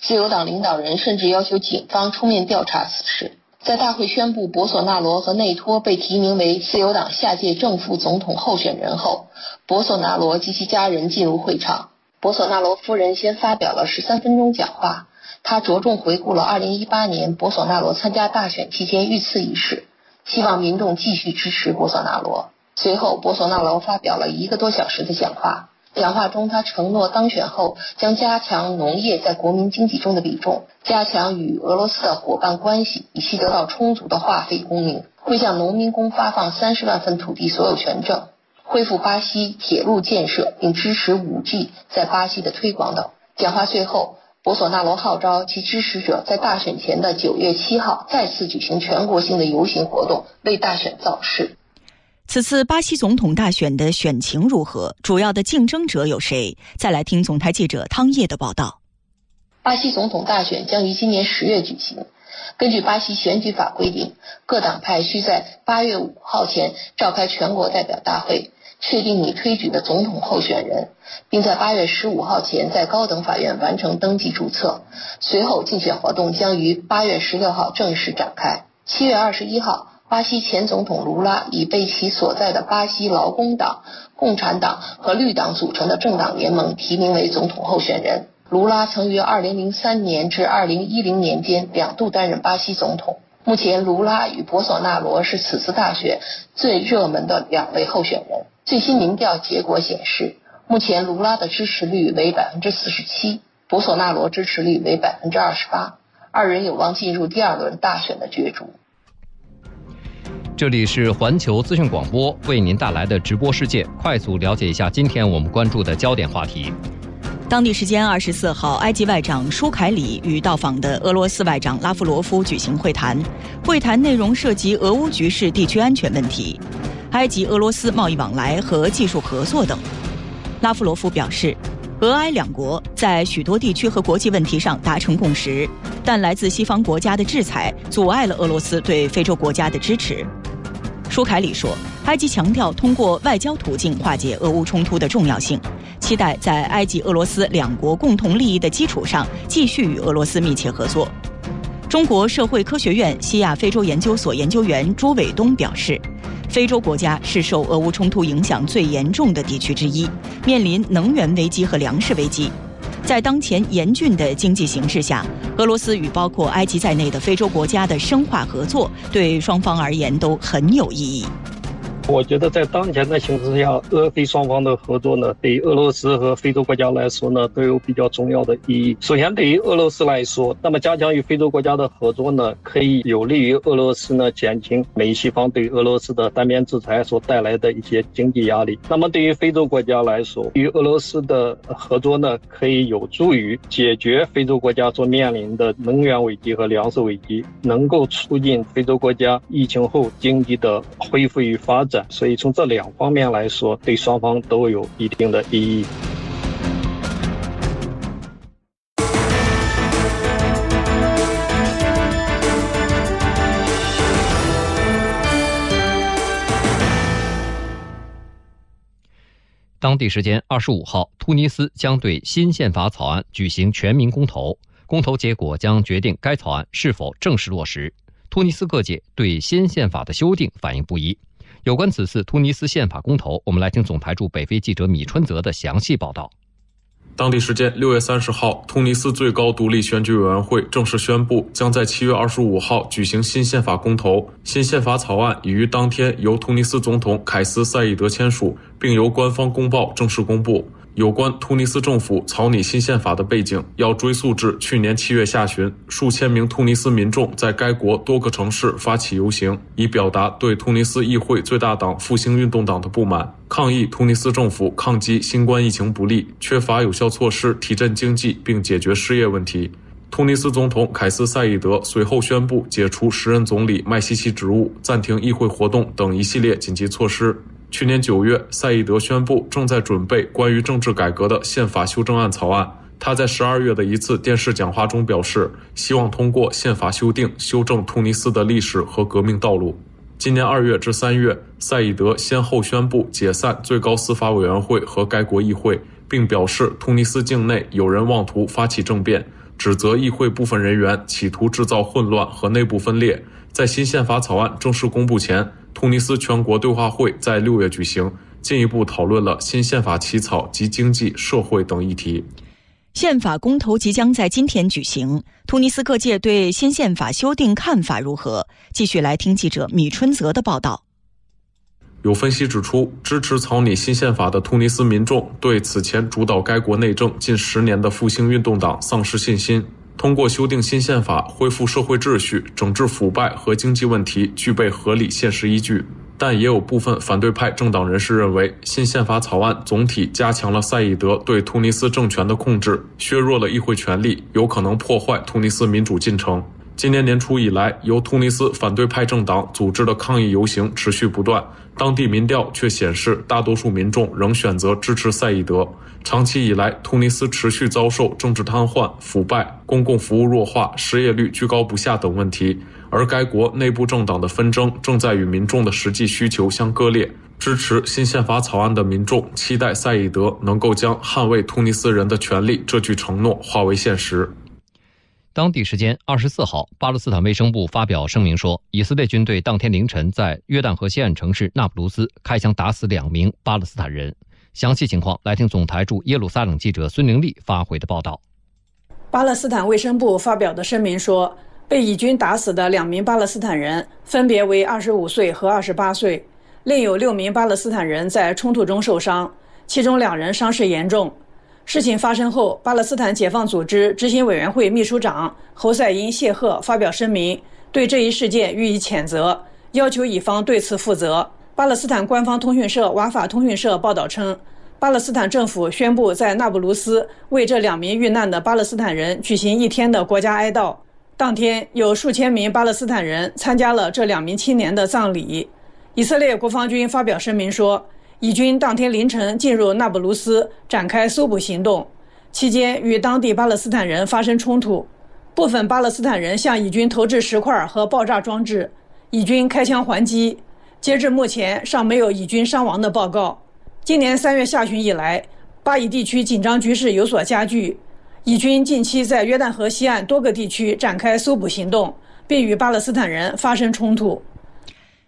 自由党领导人甚至要求警方出面调查此事。在大会宣布博索纳罗和内托被提名为自由党下届正副总统候选人后，博索纳罗及其家人进入会场。博索纳罗夫人先发表了十三分钟讲话，他着重回顾了二零一八年博索纳罗参加大选期间遇刺一事，希望民众继续支持博索纳罗。随后，博索纳罗发表了一个多小时的讲话。讲话中，他承诺当选后将加强农业在国民经济中的比重，加强与俄罗斯的伙伴关系，以期得到充足的化肥供应。会向农民工发放三十万份土地所有权证。恢复巴西铁路建设，并支持五 G 在巴西的推广等。讲话最后，博索纳罗号召其支持者在大选前的九月七号再次举行全国性的游行活动，为大选造势。此次巴西总统大选的选情如何？主要的竞争者有谁？再来听总台记者汤叶的报道。巴西总统大选将于今年十月举行。根据巴西选举法规定，各党派需在八月五号前召开全国代表大会。确定你推举的总统候选人，并在八月十五号前在高等法院完成登记注册。随后，竞选活动将于八月十六号正式展开。七月二十一号，巴西前总统卢拉已被其所在的巴西劳工党、共产党和绿党组成的政党联盟提名为总统候选人。卢拉曾于二零零三年至二零一零年间两度担任巴西总统。目前，卢拉与博索纳罗是此次大选最热门的两位候选人。最新民调结果显示，目前卢拉的支持率为百分之四十七，博索纳罗支持率为百分之二十八，二人有望进入第二轮大选的角逐。这里是环球资讯广播为您带来的直播世界，快速了解一下今天我们关注的焦点话题。当地时间二十四号，埃及外长舒凯里与到访的俄罗斯外长拉夫罗夫举行会谈，会谈内容涉及俄乌局势、地区安全问题。埃及、俄罗斯贸易往来和技术合作等，拉夫罗夫表示，俄埃两国在许多地区和国际问题上达成共识，但来自西方国家的制裁阻碍了俄罗斯对非洲国家的支持。舒凯里说，埃及强调通过外交途径化解俄乌冲突的重要性，期待在埃及、俄罗斯两国共同利益的基础上继续与俄罗斯密切合作。中国社会科学院西亚非洲研究所研究员朱伟东表示。非洲国家是受俄乌冲突影响最严重的地区之一，面临能源危机和粮食危机。在当前严峻的经济形势下，俄罗斯与包括埃及在内的非洲国家的深化合作，对双方而言都很有意义。我觉得在当前的形势下，俄非双方的合作呢，对于俄罗斯和非洲国家来说呢，都有比较重要的意义。首先，对于俄罗斯来说，那么加强与非洲国家的合作呢，可以有利于俄罗斯呢减轻美西方对俄罗斯的单边制裁所带来的一些经济压力。那么对于非洲国家来说，与俄罗斯的合作呢，可以有助于解决非洲国家所面临的能源危机和粮食危机，能够促进非洲国家疫情后经济的恢复与发展所以从这两方面来说，对双方都有一定的意义。当地时间二十五号，突尼斯将对新宪法草案举行全民公投，公投结果将决定该草案是否正式落实。突尼斯各界对新宪法的修订反应不一。有关此次突尼斯宪法公投，我们来听总台驻北非记者米春泽的详细报道。当地时间六月三十号，突尼斯最高独立选举委员会正式宣布，将在七月二十五号举行新宪法公投。新宪法草案已于当天由突尼斯总统凯斯赛义德签署，并由官方公报正式公布。有关突尼斯政府草拟新宪法的背景，要追溯至去年七月下旬，数千名突尼斯民众在该国多个城市发起游行，以表达对突尼斯议会最大党复兴运动党的不满，抗议突尼斯政府抗击新冠疫情不力，缺乏有效措施提振经济并解决失业问题。突尼斯总统凯斯赛义德随后宣布解除时任总理麦西奇职务，暂停议会活动等一系列紧急措施。去年九月，赛义德宣布正在准备关于政治改革的宪法修正案草案。他在十二月的一次电视讲话中表示，希望通过宪法修订修正突尼斯的历史和革命道路。今年二月至三月，赛义德先后宣布解散最高司法委员会和该国议会，并表示突尼斯境内有人妄图发起政变，指责议会部分人员企图制造混乱和内部分裂。在新宪法草案正式公布前。突尼斯全国对话会在六月举行，进一步讨论了新宪法起草及经济社会等议题。宪法公投即将在今天举行，突尼斯各界对新宪法修订看法如何？继续来听记者米春泽的报道。有分析指出，支持草拟新宪法的突尼斯民众对此前主导该国内政近十年的复兴运动党丧失信心。通过修订新宪法，恢复社会秩序、整治腐败和经济问题，具备合理现实依据。但也有部分反对派政党人士认为，新宪法草案总体加强了赛义德对突尼斯政权的控制，削弱了议会权力，有可能破坏突尼斯民主进程。今年年初以来，由突尼斯反对派政党组织的抗议游行持续不断。当地民调却显示，大多数民众仍选择支持赛义德。长期以来，突尼斯持续遭受政治瘫痪、腐败、公共服务弱化、失业率居高不下等问题，而该国内部政党的纷争正在与民众的实际需求相割裂。支持新宪法草案的民众期待赛义德能够将捍卫突尼斯人的权利这句承诺化为现实。当地时间二十四号，巴勒斯坦卫生部发表声明说，以色列军队当天凌晨在约旦河西岸城市那不鲁斯开枪打死两名巴勒斯坦人。详细情况，来听总台驻耶路撒冷记者孙玲丽发回的报道。巴勒斯坦卫生部发表的声明说，被以军打死的两名巴勒斯坦人分别为二十五岁和二十八岁，另有六名巴勒斯坦人在冲突中受伤，其中两人伤势严重。事情发生后，巴勒斯坦解放组织执行委员会秘书长侯赛因谢赫发表声明，对这一事件予以谴责，要求以方对此负责。巴勒斯坦官方通讯社瓦法通讯社报道称，巴勒斯坦政府宣布在那不勒斯为这两名遇难的巴勒斯坦人举行一天的国家哀悼。当天，有数千名巴勒斯坦人参加了这两名青年的葬礼。以色列国防军发表声明说。以军当天凌晨进入那不鲁斯展开搜捕行动，期间与当地巴勒斯坦人发生冲突，部分巴勒斯坦人向以军投掷石块和爆炸装置，以军开枪还击。截至目前，尚没有以军伤亡的报告。今年三月下旬以来，巴以地区紧张局势有所加剧，以军近期在约旦河西岸多个地区展开搜捕行动，并与巴勒斯坦人发生冲突。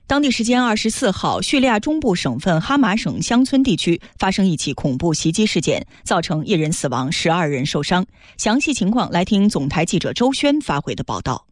当地时间二十四号，叙利亚中部省份哈马省乡村地区发生一起恐怖袭击事件，造成一人死亡，十二人受伤。详细情况，来听总台记者周轩发回的报道。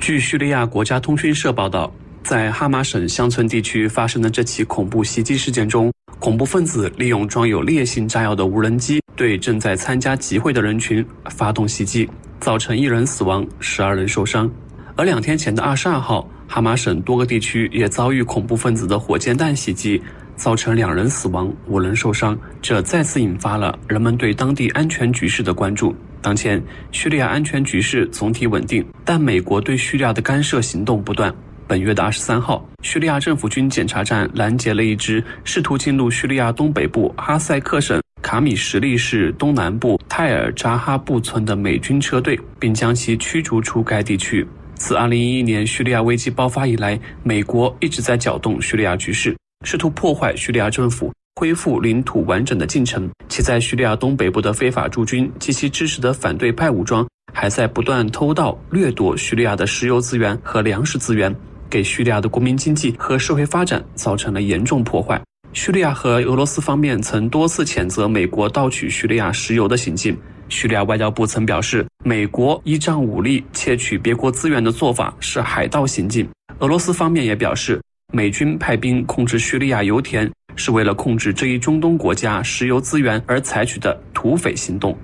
据叙利亚国家通讯社报道，在哈马省乡村地区发生的这起恐怖袭击事件中，恐怖分子利用装有烈性炸药的无人机对正在参加集会的人群发动袭击，造成一人死亡，十二人受伤。而两天前的二十二号，哈马省多个地区也遭遇恐怖分子的火箭弹袭击。造成两人死亡，五人受伤，这再次引发了人们对当地安全局势的关注。当前，叙利亚安全局势总体稳定，但美国对叙利亚的干涉行动不断。本月的二十三号，叙利亚政府军检查站拦截了一支试图进入叙利亚东北部哈塞克省卡米什利市东南部泰尔扎哈布村的美军车队，并将其驱逐出该地区。自二零一一年叙利亚危机爆发以来，美国一直在搅动叙利亚局势。试图破坏叙利亚政府恢复领土完整的进程，其在叙利亚东北部的非法驻军及其支持的反对派武装，还在不断偷盗掠夺叙利亚的石油资源和粮食资源，给叙利亚的国民经济和社会发展造成了严重破坏。叙利亚和俄罗斯方面曾多次谴责美国盗取叙利亚石油的行径。叙利亚外交部曾表示，美国依仗武力窃取别国资源的做法是海盗行径。俄罗斯方面也表示。美军派兵控制叙利亚油田，是为了控制这一中东国家石油资源而采取的土匪行动。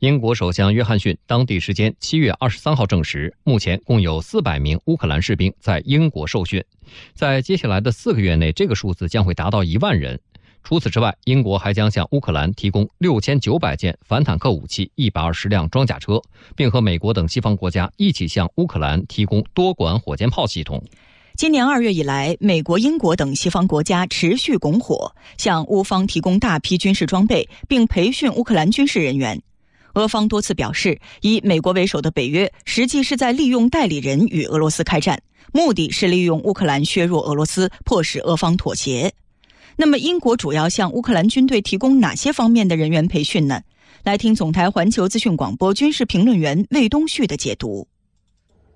英国首相约翰逊当地时间七月二十三号证实，目前共有四百名乌克兰士兵在英国受训，在接下来的四个月内，这个数字将会达到一万人。除此之外，英国还将向乌克兰提供六千九百件反坦克武器、一百二十辆装甲车，并和美国等西方国家一起向乌克兰提供多管火箭炮系统。今年二月以来，美国、英国等西方国家持续拱火，向乌方提供大批军事装备，并培训乌克兰军事人员。俄方多次表示，以美国为首的北约实际是在利用代理人与俄罗斯开战，目的是利用乌克兰削弱俄罗斯，迫使俄方妥协。那么，英国主要向乌克兰军队提供哪些方面的人员培训呢？来听总台环球资讯广播军事评论员魏东旭的解读。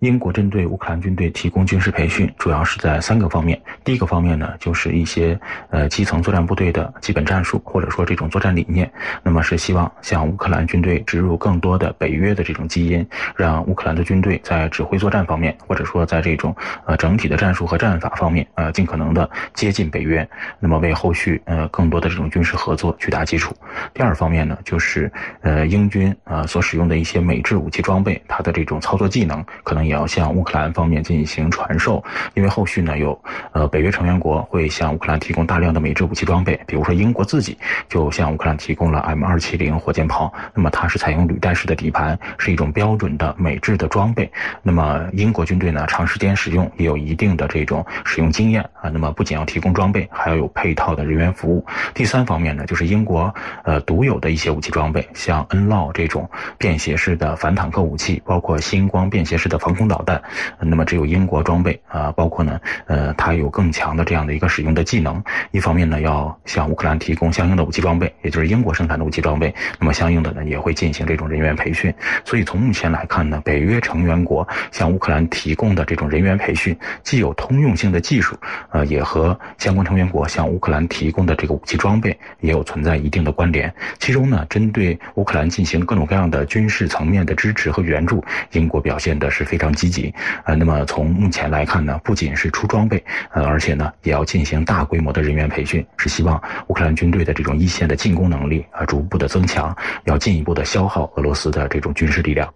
英国针对乌克兰军队提供军事培训，主要是在三个方面。第一个方面呢，就是一些呃基层作战部队的基本战术，或者说这种作战理念。那么是希望向乌克兰军队植入更多的北约的这种基因，让乌克兰的军队在指挥作战方面，或者说在这种呃整体的战术和战法方面，呃尽可能的接近北约。那么为后续呃更多的这种军事合作去打基础。第二方面呢，就是呃英军啊所使用的一些美制武器装备，它的这种操作技能可能。也要向乌克兰方面进行传授，因为后续呢有呃北约成员国会向乌克兰提供大量的美制武器装备，比如说英国自己就向乌克兰提供了 M 二七零火箭炮，那么它是采用履带式的底盘，是一种标准的美制的装备。那么英国军队呢长时间使用，也有一定的这种使用经验啊。那么不仅要提供装备，还要有配套的人员服务。第三方面呢，就是英国呃独有的一些武器装备，像 N 烙这种便携式的反坦克武器，包括星光便携式的防。空导弹，那么只有英国装备啊，包括呢，呃，它有更强的这样的一个使用的技能。一方面呢，要向乌克兰提供相应的武器装备，也就是英国生产的武器装备。那么相应的呢，也会进行这种人员培训。所以从目前来看呢，北约成员国向乌克兰提供的这种人员培训，既有通用性的技术，呃，也和相关成员国向乌克兰提供的这个武器装备也有存在一定的关联。其中呢，针对乌克兰进行各种各样的军事层面的支持和援助，英国表现的是非常。积极，呃，那么从目前来看呢，不仅是出装备，呃，而且呢，也要进行大规模的人员培训，是希望乌克兰军队的这种一线的进攻能力啊，逐步的增强，要进一步的消耗俄罗斯的这种军事力量。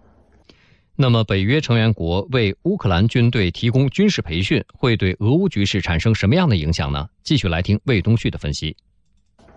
那么，北约成员国为乌克兰军队提供军事培训，会对俄乌局势产生什么样的影响呢？继续来听魏东旭的分析。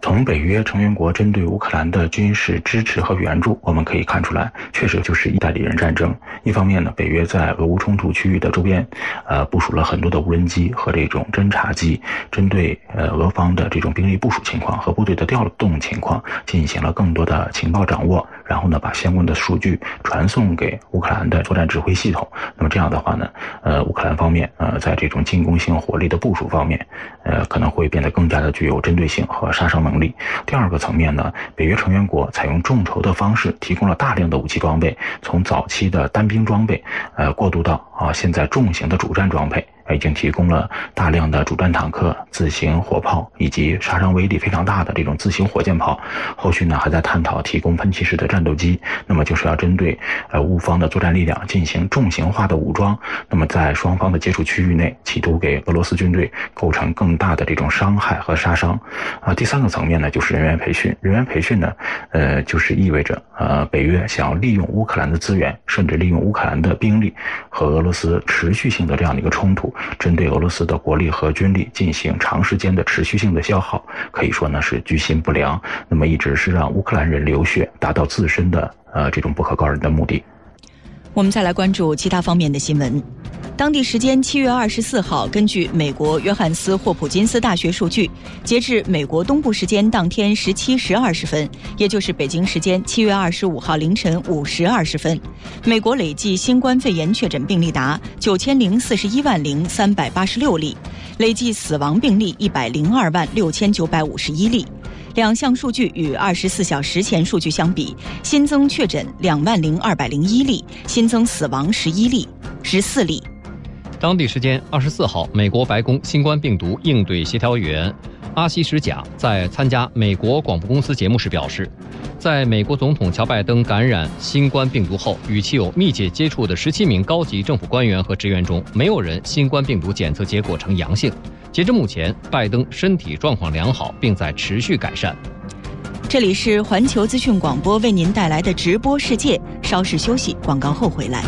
从北约成员国针对乌克兰的军事支持和援助，我们可以看出来，确实就是意大利人战争。一方面呢，北约在俄乌冲突区域的周边，呃，部署了很多的无人机和这种侦察机，针对呃俄方的这种兵力部署情况和部队的调动情况，进行了更多的情报掌握，然后呢，把相关的数据传送给乌克兰的作战指挥系统。那么这样的话呢，呃，乌克兰方面呃，在这种进攻性火力的部署方面，呃，可能会变得更加的具有针对性和杀伤。能力。第二个层面呢，北约成员国采用众筹的方式，提供了大量的武器装备，从早期的单兵装备，呃，过渡到啊现在重型的主战装备。已经提供了大量的主战坦克、自行火炮以及杀伤威力非常大的这种自行火箭炮。后续呢还在探讨提供喷气式的战斗机，那么就是要针对呃乌方的作战力量进行重型化的武装。那么在双方的接触区域内，企图给俄罗斯军队构成更大的这种伤害和杀伤。啊，第三个层面呢就是人员培训。人员培训呢，呃，就是意味着呃北约想要利用乌克兰的资源，甚至利用乌克兰的兵力和俄罗斯持续性的这样的一个冲突，针对俄罗斯的国力和军力进行长时间的持续性的消耗，可以说呢是居心不良。那么一直是让乌克兰人流血，达到自身的呃这种不可告人的目的。我们再来关注其他方面的新闻。当地时间七月二十四号，根据美国约翰斯霍普金斯大学数据，截至美国东部时间当天十七时二十分，也就是北京时间七月二十五号凌晨五时二十分，美国累计新冠肺炎确诊病例达九千零四十一万零三百八十六例，累计死亡病例一百零二万六千九百五十一例。两项数据与二十四小时前数据相比，新增确诊两万零二百零一例，新增死亡十一例、十四例。当地时间二十四号，美国白宫新冠病毒应对协调员阿西什贾在参加美国广播公司节目时表示，在美国总统乔拜登感染新冠病毒后，与其有密切接触的十七名高级政府官员和职员中，没有人新冠病毒检测结果呈阳性。截至目前，拜登身体状况良好，并在持续改善。这里是环球资讯广播为您带来的直播世界，稍事休息，广告后回来。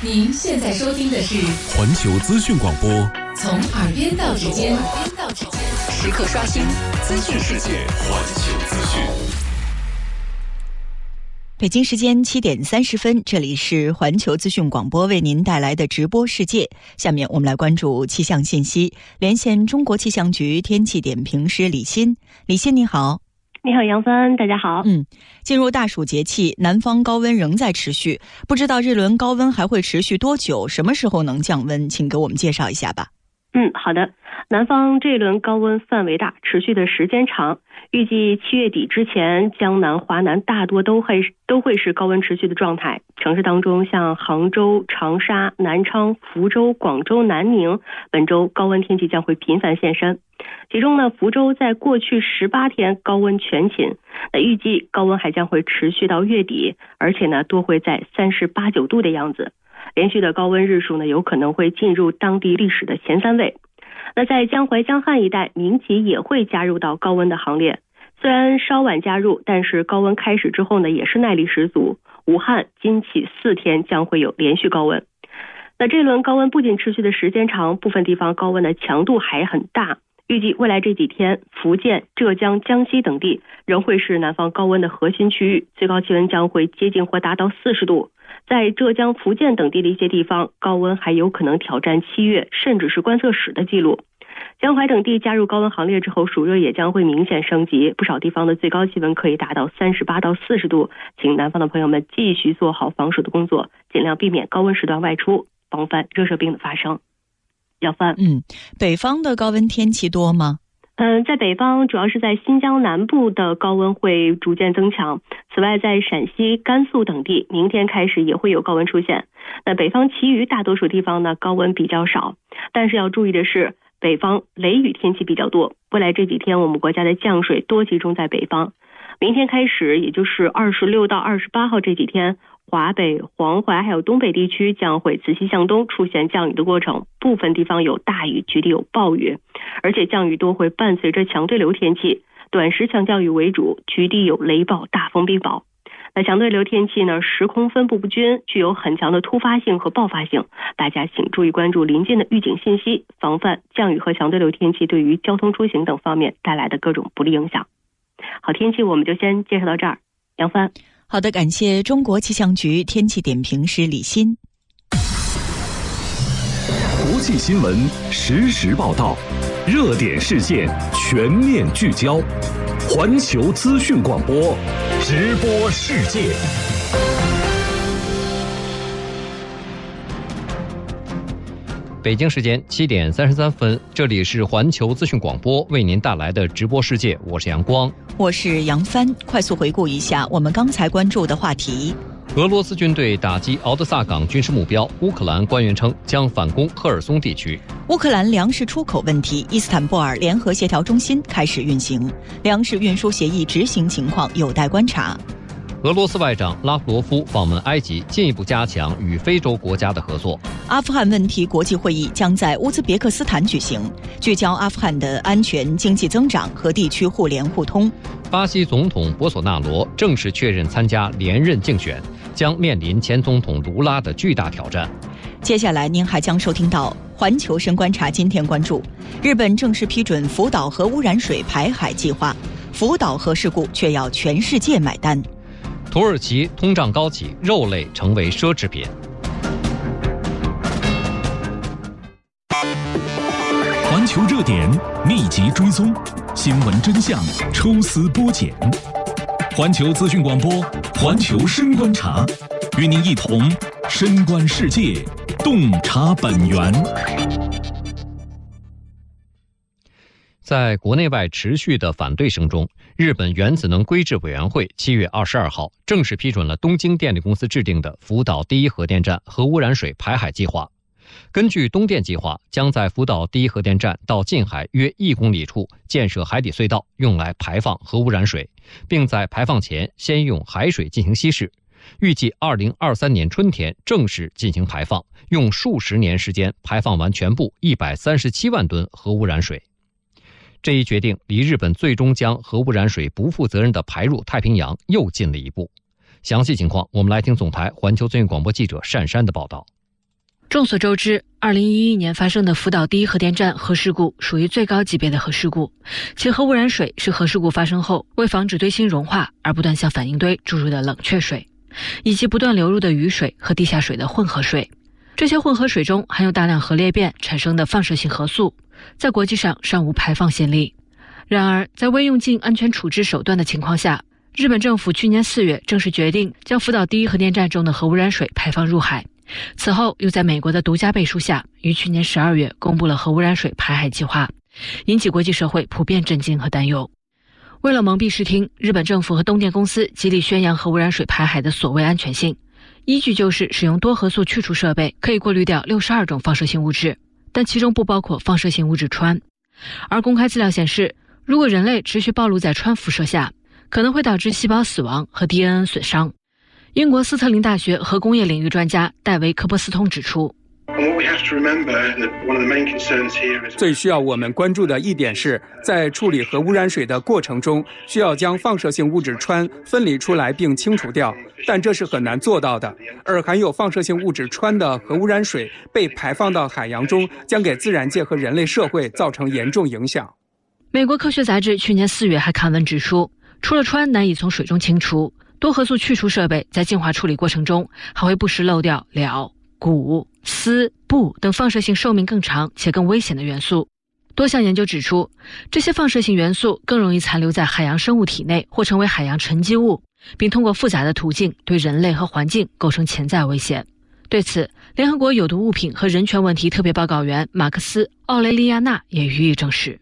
您现在收听的是环球资讯广播，从耳边到指尖到指尖，时刻刷新资讯世界，环球资讯。北京时间七点三十分，这里是环球资讯广播为您带来的直播世界。下面我们来关注气象信息，连线中国气象局天气点评师李欣。李欣，你好。你好，杨帆，大家好。嗯，进入大暑节气，南方高温仍在持续，不知道这轮高温还会持续多久？什么时候能降温？请给我们介绍一下吧。嗯，好的。南方这一轮高温范围大，持续的时间长，预计七月底之前，江南、华南大多都会都会是高温持续的状态。城市当中，像杭州、长沙、南昌、福州、广州、南宁，本周高温天气将会频繁现身。其中呢，福州在过去十八天高温全勤，那预计高温还将会持续到月底，而且呢，多会在三十八九度的样子。连续的高温日数呢，有可能会进入当地历史的前三位。那在江淮江汉一带，民企也会加入到高温的行列。虽然稍晚加入，但是高温开始之后呢，也是耐力十足。武汉、今起四天将会有连续高温。那这轮高温不仅持续的时间长，部分地方高温的强度还很大。预计未来这几天，福建、浙江、江西等地仍会是南方高温的核心区域，最高气温将会接近或达到四十度。在浙江、福建等地的一些地方，高温还有可能挑战七月甚至是观测史的记录。江淮等地加入高温行列之后，暑热也将会明显升级，不少地方的最高气温可以达到三十八到四十度。请南方的朋友们继续做好防暑的工作，尽量避免高温时段外出，防范热射病的发生。要饭。嗯，北方的高温天气多吗？嗯，在北方，主要是在新疆南部的高温会逐渐增强。此外，在陕西、甘肃等地，明天开始也会有高温出现。那北方其余大多数地方呢，高温比较少。但是要注意的是，北方雷雨天气比较多。未来这几天，我们国家的降水多集中在北方。明天开始，也就是二十六到二十八号这几天。华北、黄淮还有东北地区将会自西向东出现降雨的过程，部分地方有大雨，局地有暴雨，而且降雨多会伴随着强对流天气，短时强降雨为主，局地有雷暴、大风、冰雹。那强对流天气呢，时空分布不均，具有很强的突发性和爆发性，大家请注意关注临近的预警信息，防范降雨和强对流天气对于交通出行等方面带来的各种不利影响。好，天气我们就先介绍到这儿，杨帆。好的，感谢中国气象局天气点评师李欣。国际新闻实时报道，热点事件全面聚焦，环球资讯广播直播世界。北京时间七点三十三分，这里是环球资讯广播为您带来的直播世界，我是阳光。我是杨帆。快速回顾一下我们刚才关注的话题：俄罗斯军队打击敖德萨港军事目标，乌克兰官员称将反攻赫尔松地区。乌克兰粮食出口问题，伊斯坦布尔联合协调中心开始运行，粮食运输协议执行情况有待观察。俄罗斯外长拉夫罗夫访问埃及，进一步加强与非洲国家的合作。阿富汗问题国际会议将在乌兹别克斯坦举行，聚焦阿富汗的安全、经济增长和地区互联互通。巴西总统博索纳罗正式确认参加连任竞选，将面临前总统卢拉的巨大挑战。接下来您还将收听到环球深观察，今天关注日本正式批准福岛核污染水排海计划，福岛核事故却要全世界买单。土耳其通胀高企，肉类成为奢侈品。环球热点密集追踪，新闻真相抽丝剥茧。环球资讯广播，环球深观察，与您一同深观世界，洞察本源。在国内外持续的反对声中，日本原子能规制委员会七月二十二号正式批准了东京电力公司制定的福岛第一核电站核污染水排海计划。根据东电计划，将在福岛第一核电站到近海约一公里处建设海底隧道，用来排放核污染水，并在排放前先用海水进行稀释。预计二零二三年春天正式进行排放，用数十年时间排放完全部一百三十七万吨核污染水。这一决定离日本最终将核污染水不负责任的排入太平洋又近了一步。详细情况，我们来听总台环球资讯广播记者单山的报道。众所周知，二零一一年发生的福岛第一核电站核事故属于最高级别的核事故，其核污染水是核事故发生后为防止堆芯融化而不断向反应堆注入的冷却水，以及不断流入的雨水和地下水的混合水。这些混合水中含有大量核裂变产生的放射性核素。在国际上尚无排放先例，然而在未用尽安全处置手段的情况下，日本政府去年四月正式决定将福岛第一核电站中的核污染水排放入海。此后，又在美国的独家背书下，于去年十二月公布了核污染水排海计划，引起国际社会普遍震惊和担忧。为了蒙蔽视听，日本政府和东电公司极力宣扬核污染水排海的所谓安全性，依据就是使用多核素去除设备可以过滤掉六十二种放射性物质。但其中不包括放射性物质氚，而公开资料显示，如果人类持续暴露在氚辐射下，可能会导致细胞死亡和 DNA 损伤。英国斯特林大学核工业领域专家戴维·科波斯通指出。最需要我们关注的一点是，在处理核污染水的过程中，需要将放射性物质氚分离出来并清除掉，但这是很难做到的。而含有放射性物质氚的核污染水被排放到海洋中，将给自然界和人类社会造成严重影响。美国科学杂志去年四月还刊文指出，除了氚难以从水中清除，多核素去除设备在净化处理过程中还会不时漏掉镣。钴、锶、钚等放射性寿命更长且更危险的元素，多项研究指出，这些放射性元素更容易残留在海洋生物体内或成为海洋沉积物，并通过复杂的途径对人类和环境构成潜在危险。对此，联合国有毒物品和人权问题特别报告员马克思·奥雷利亚纳也予以证实。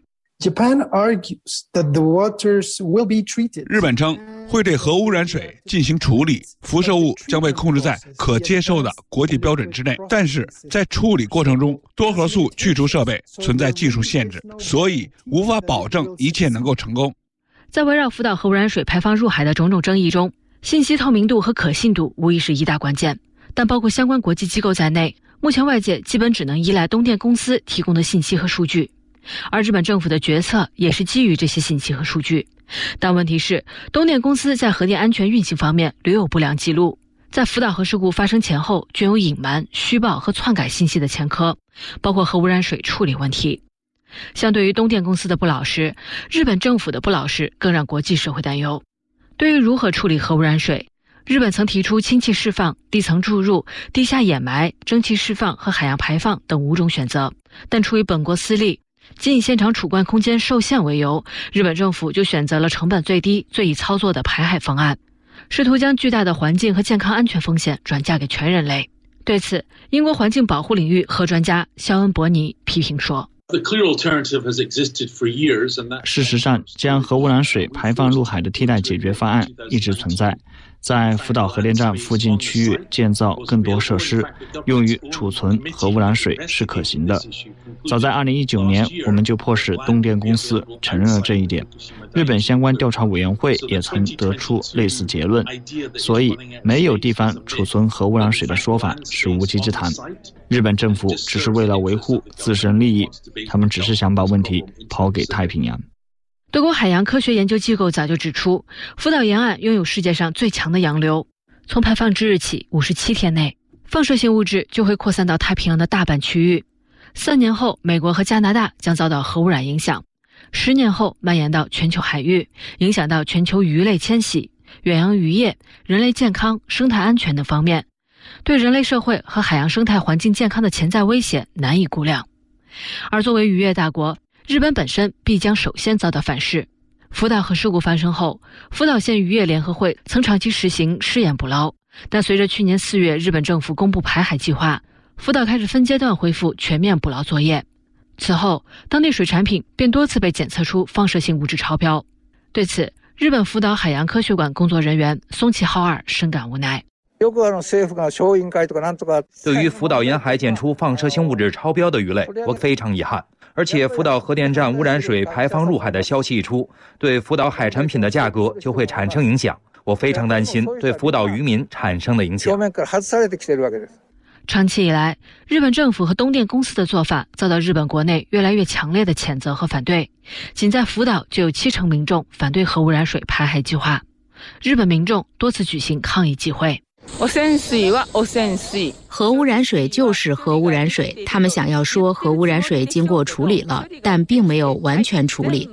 日本称会对核污染水进行处理，辐射物将被控制在可接受的国际标准之内。但是在处理过程中，多核素去除设备存在技术限制，所以无法保证一切能够成功。在围绕福岛核污染水排放入海的种种争议中，信息透明度和可信度无疑是一大关键。但包括相关国际机构在内，目前外界基本只能依赖东电公司提供的信息和数据。而日本政府的决策也是基于这些信息和数据，但问题是，东电公司在核电安全运行方面屡有不良记录，在福岛核事故发生前后均有隐瞒、虚报和篡改信息的前科，包括核污染水处理问题。相对于东电公司的不老实，日本政府的不老实更让国际社会担忧。对于如何处理核污染水，日本曾提出氢气释放、地层注入、地下掩埋、蒸汽释放和海洋排放等五种选择，但出于本国私利。仅以现场储罐空间受限为由，日本政府就选择了成本最低、最易操作的排海方案，试图将巨大的环境和健康安全风险转嫁给全人类。对此，英国环境保护领域核专家肖恩·伯尼批评说。事实上，将核污染水排放入海的替代解决方案一直存在。在福岛核电站附近区域建造更多设施，用于储存核污染水是可行的。早在2019年，我们就迫使东电公司承认了这一点。日本相关调查委员会也曾得出类似结论。所以，没有地方储存核污染水的说法是无稽之谈。日本政府只是为了维护自身利益，他们只是想把问题抛给太平洋。德国海洋科学研究机构早就指出，福岛沿岸拥有世界上最强的洋流。从排放之日起，五十七天内，放射性物质就会扩散到太平洋的大半区域。三年后，美国和加拿大将遭到核污染影响；十年后，蔓延到全球海域，影响到全球鱼类迁徙、远洋渔业、人类健康、生态安全等方面，对人类社会和海洋生态环境健康的潜在危险难以估量。而作为渔业大国，日本本身必将首先遭到反噬。福岛核事故发生后，福岛县渔业联合会曾长期实行试验捕捞，但随着去年四月日本政府公布排海计划，福岛开始分阶段恢复全面捕捞作业。此后，当地水产品便多次被检测出放射性物质超标。对此，日本福岛海洋科学馆工作人员松崎浩二深感无奈。对于福岛沿海检出放射性物质超标的鱼类，我非常遗憾。而且，福岛核电站污染水排放入海的消息一出，对福岛海产品的价格就会产生影响。我非常担心对福岛渔民产生的影响。长期以来，日本政府和东电公司的做法遭到日本国内越来越强烈的谴责和反对。仅在福岛就有七成民众反对核污染水排海计划，日本民众多次举行抗议集会。核污染水就是核污染水，他们想要说核污染水经过处理了，但并没有完全处理，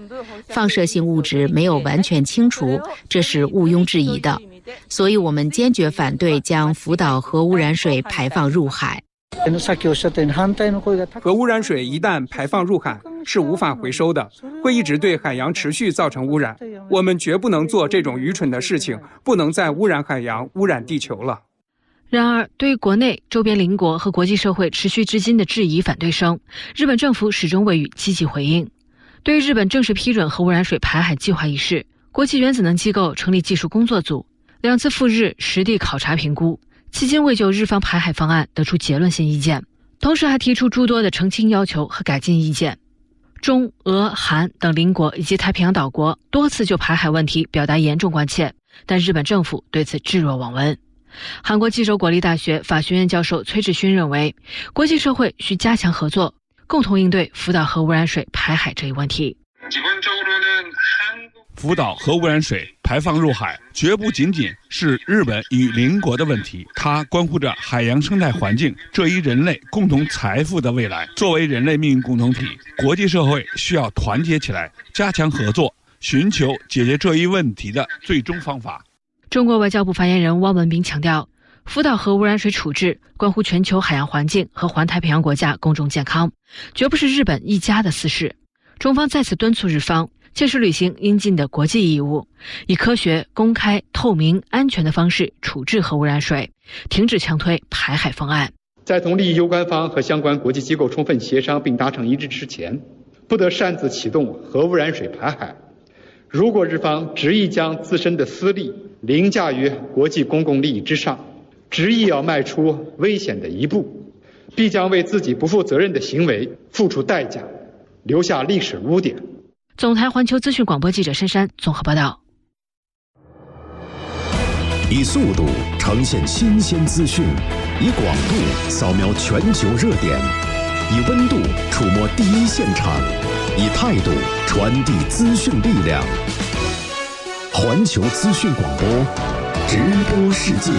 放射性物质没有完全清除，这是毋庸置疑的。所以我们坚决反对将福岛核污染水排放入海。核污染水一旦排放入海，是无法回收的，会一直对海洋持续造成污染。我们绝不能做这种愚蠢的事情，不能再污染海洋、污染地球了。然而，对于国内、周边邻国和国际社会持续至今的质疑、反对声，日本政府始终未予积极回应。对于日本正式批准核污染水排海计划一事，国际原子能机构成立技术工作组，两次赴日实地考察评估。迄今未就日方排海方案得出结论性意见，同时还提出诸多的澄清要求和改进意见。中、俄、韩等邻国以及太平洋岛国多次就排海问题表达严重关切，但日本政府对此置若罔闻。韩国济州国立大学法学院教授崔志勋认为，国际社会需加强合作，共同应对福岛核污染水排海这一问题。福岛核污染水排放入海，绝不仅仅是日本与邻国的问题，它关乎着海洋生态环境这一人类共同财富的未来。作为人类命运共同体，国际社会需要团结起来，加强合作，寻求解决这一问题的最终方法。中国外交部发言人汪文斌强调，福岛核污染水处置关乎全球海洋环境和环太平洋国家公众健康，绝不是日本一家的私事。中方再次敦促日方。切实履行应尽的国际义务，以科学、公开、透明、安全的方式处置核污染水，停止强推排海方案。在同利益攸关方和相关国际机构充分协商并达成一致之前，不得擅自启动核污染水排海。如果日方执意将自身的私利凌驾于国际公共利益之上，执意要迈出危险的一步，必将为自己不负责任的行为付出代价，留下历史污点。总台环球资讯广播记者珊珊综合报道：以速度呈现新鲜资讯，以广度扫描全球热点，以温度触摸第一现场，以态度传递资讯力量。环球资讯广播，直播世界。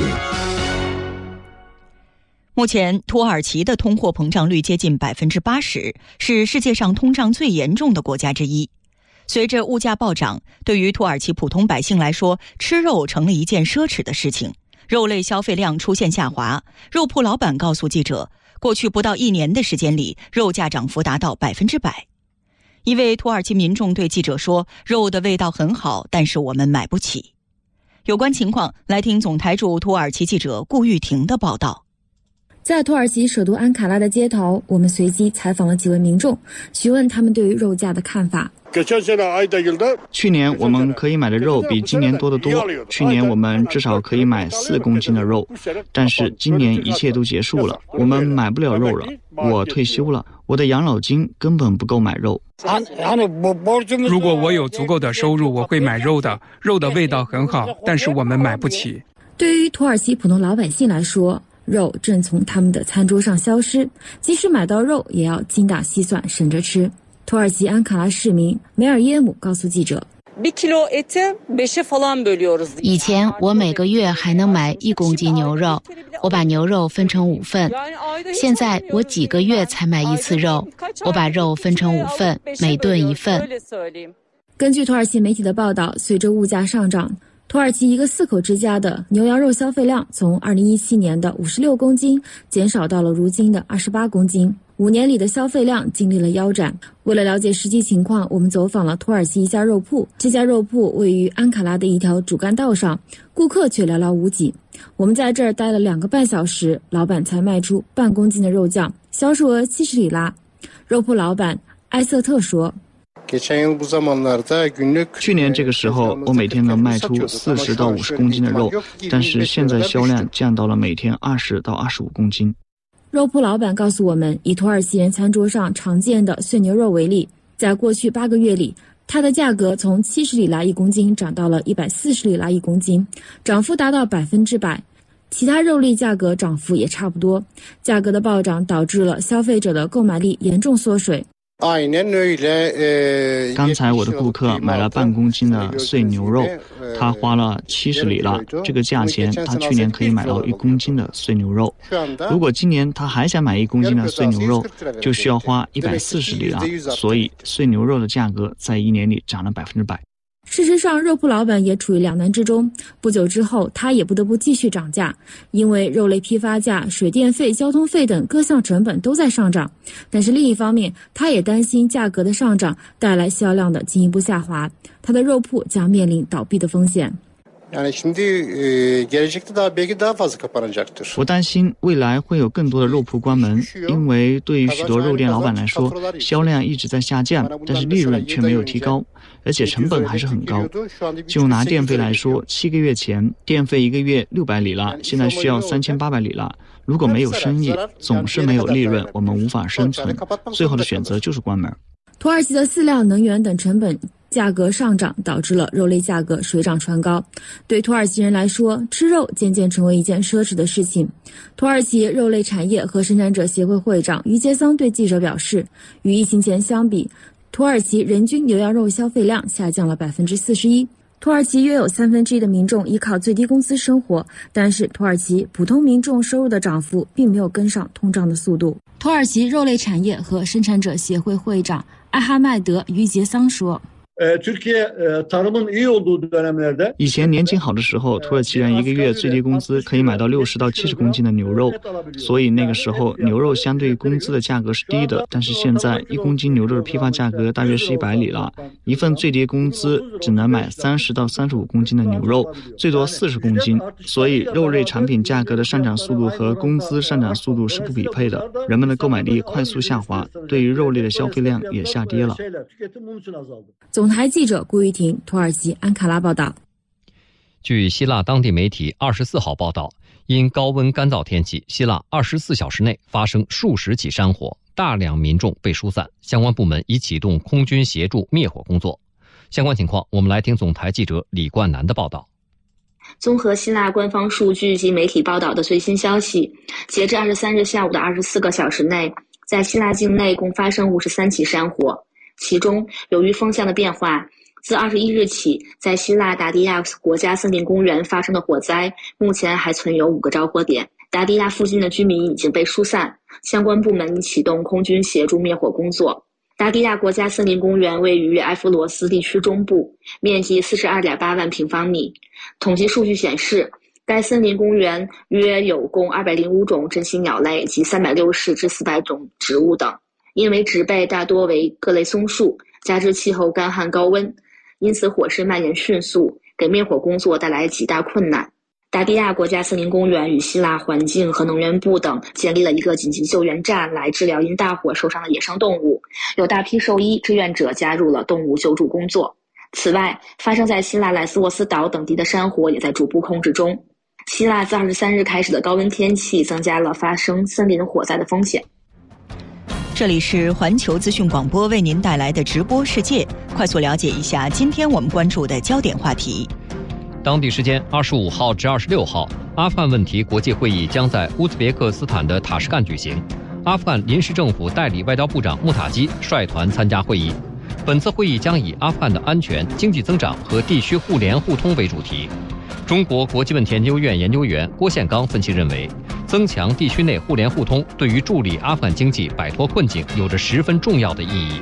目前，土耳其的通货膨胀率接近百分之八十，是世界上通胀最严重的国家之一。随着物价暴涨，对于土耳其普通百姓来说，吃肉成了一件奢侈的事情，肉类消费量出现下滑。肉铺老板告诉记者，过去不到一年的时间里，肉价涨幅达到百分之百。一位土耳其民众对记者说：“肉的味道很好，但是我们买不起。”有关情况，来听总台驻土耳其记者顾玉婷的报道。在土耳其首都安卡拉的街头，我们随机采访了几位民众，询问他们对于肉价的看法。去年我们可以买的肉比今年多得多。去年我们至少可以买四公斤的肉，但是今年一切都结束了，我们买不了肉了。我退休了，我的养老金根本不够买肉。如果我有足够的收入，我会买肉的。肉的味道很好，但是我们买不起。对于土耳其普通老百姓来说，肉正从他们的餐桌上消失，即使买到肉，也要精打细算，省着吃。土耳其安卡拉市民梅尔耶姆告诉记者：“以前我每个月还能买一公斤牛肉，我把牛肉分成五份。现在我几个月才买一次肉，我把肉分成五份，每顿一份。”根据土耳其媒体的报道，随着物价上涨。土耳其一个四口之家的牛羊肉消费量从2017年的56公斤减少到了如今的28公斤，五年里的消费量经历了腰斩。为了了解实际情况，我们走访了土耳其一家肉铺。这家肉铺位于安卡拉的一条主干道上，顾客却寥寥无几。我们在这儿待了两个半小时，老板才卖出半公斤的肉酱，销售额七十里拉。肉铺老板埃瑟特说。去年这个时候，我每天能卖出四十到五十公斤的肉，但是现在销量降到了每天二十到二十五公斤。肉铺老板告诉我们，以土耳其人餐桌上常见的碎牛肉为例，在过去八个月里，它的价格从七十里拉一公斤涨到了一百四十里拉一公斤，涨幅达到百分之百。其他肉类价格涨幅也差不多，价格的暴涨导致了消费者的购买力严重缩水。刚才我的顾客买了半公斤的碎牛肉，他花了七十里拉，这个价钱他去年可以买到一公斤的碎牛肉。如果今年他还想买一公斤的碎牛肉，就需要花一百四十里拉。所以碎牛肉的价格在一年里涨了百分之百。事实上，肉铺老板也处于两难之中。不久之后，他也不得不继续涨价，因为肉类批发价、水电费、交通费等各项成本都在上涨。但是另一方面，他也担心价格的上涨带来销量的进一步下滑，他的肉铺将面临倒闭的风险。我担心未来会有更多的肉铺关门，因为对于许多肉店老板来说，销量一直在下降，但是利润却没有提高。而且成本还是很高。就拿电费来说，七个月前电费一个月六百里拉，现在需要三千八百里拉。如果没有生意，总是没有利润，我们无法生存。最后的选择就是关门。土耳其的饲料、能源等成本价格上涨，导致了肉类价格水涨船高。对土耳其人来说，吃肉渐渐成为一件奢侈的事情。土耳其肉类产业和生产者协会会长于杰桑对记者表示，与疫情前相比。土耳其人均牛羊肉消费量下降了百分之四十一。土耳其约有三分之一的民众依靠最低工资生活，但是土耳其普通民众收入的涨幅并没有跟上通胀的速度。土耳其肉类产业和生产者协会会长艾哈迈德·于杰桑说。以前年景好的时候，土耳其人一个月最低工资可以买到六十到七十公斤的牛肉，所以那个时候牛肉相对工资的价格是低的。但是现在一公斤牛肉的批发价格大约是一百里了，一份最低工资只能买三十到三十五公斤的牛肉，最多四十公斤。所以肉类产品价格的上涨速度和工资上涨速度是不匹配的，人们的购买力快速下滑，对于肉类的消费量也下跌了。总台记者顾玉婷，土耳其安卡拉报道。据希腊当地媒体二十四号报道，因高温干燥天气，希腊二十四小时内发生数十起山火，大量民众被疏散，相关部门已启动空军协助灭火工作。相关情况，我们来听总台记者李冠南的报道。综合希腊官方数据及媒体报道的最新消息，截至二十三日下午的二十四个小时内，在希腊境内共发生五十三起山火。其中，由于风向的变化，自二十一日起，在希腊达迪亚国家森林公园发生的火灾，目前还存有五个着火点。达迪亚附近的居民已经被疏散，相关部门已启动空军协助灭火工作。达迪亚国家森林公园位于埃弗罗斯地区中部，面积四十二点八万平方米。统计数据显示，该森林公园约有共二百零五种珍稀鸟类及三百六十至四百种植物等。因为植被大多为各类松树，加之气候干旱高温，因此火势蔓延迅速，给灭火工作带来极大困难。达比亚国家森林公园与希腊环境和能源部等建立了一个紧急救援站，来治疗因大火受伤的野生动物。有大批兽医志愿者加入了动物救助工作。此外，发生在希腊莱斯沃斯岛等地的山火也在逐步控制中。希腊自二十三日开始的高温天气增加了发生森林火灾的风险。这里是环球资讯广播为您带来的直播世界，快速了解一下今天我们关注的焦点话题。当地时间二十五号至二十六号，阿富汗问题国际会议将在乌兹别克斯坦的塔什干举行。阿富汗临时政府代理外交部长穆塔基率团参加会议。本次会议将以阿富汗的安全、经济增长和地区互联互通为主题。中国国际问题研究院研究员郭宪刚分析认为，增强地区内互联互通对于助力阿富汗经济摆脱困境有着十分重要的意义。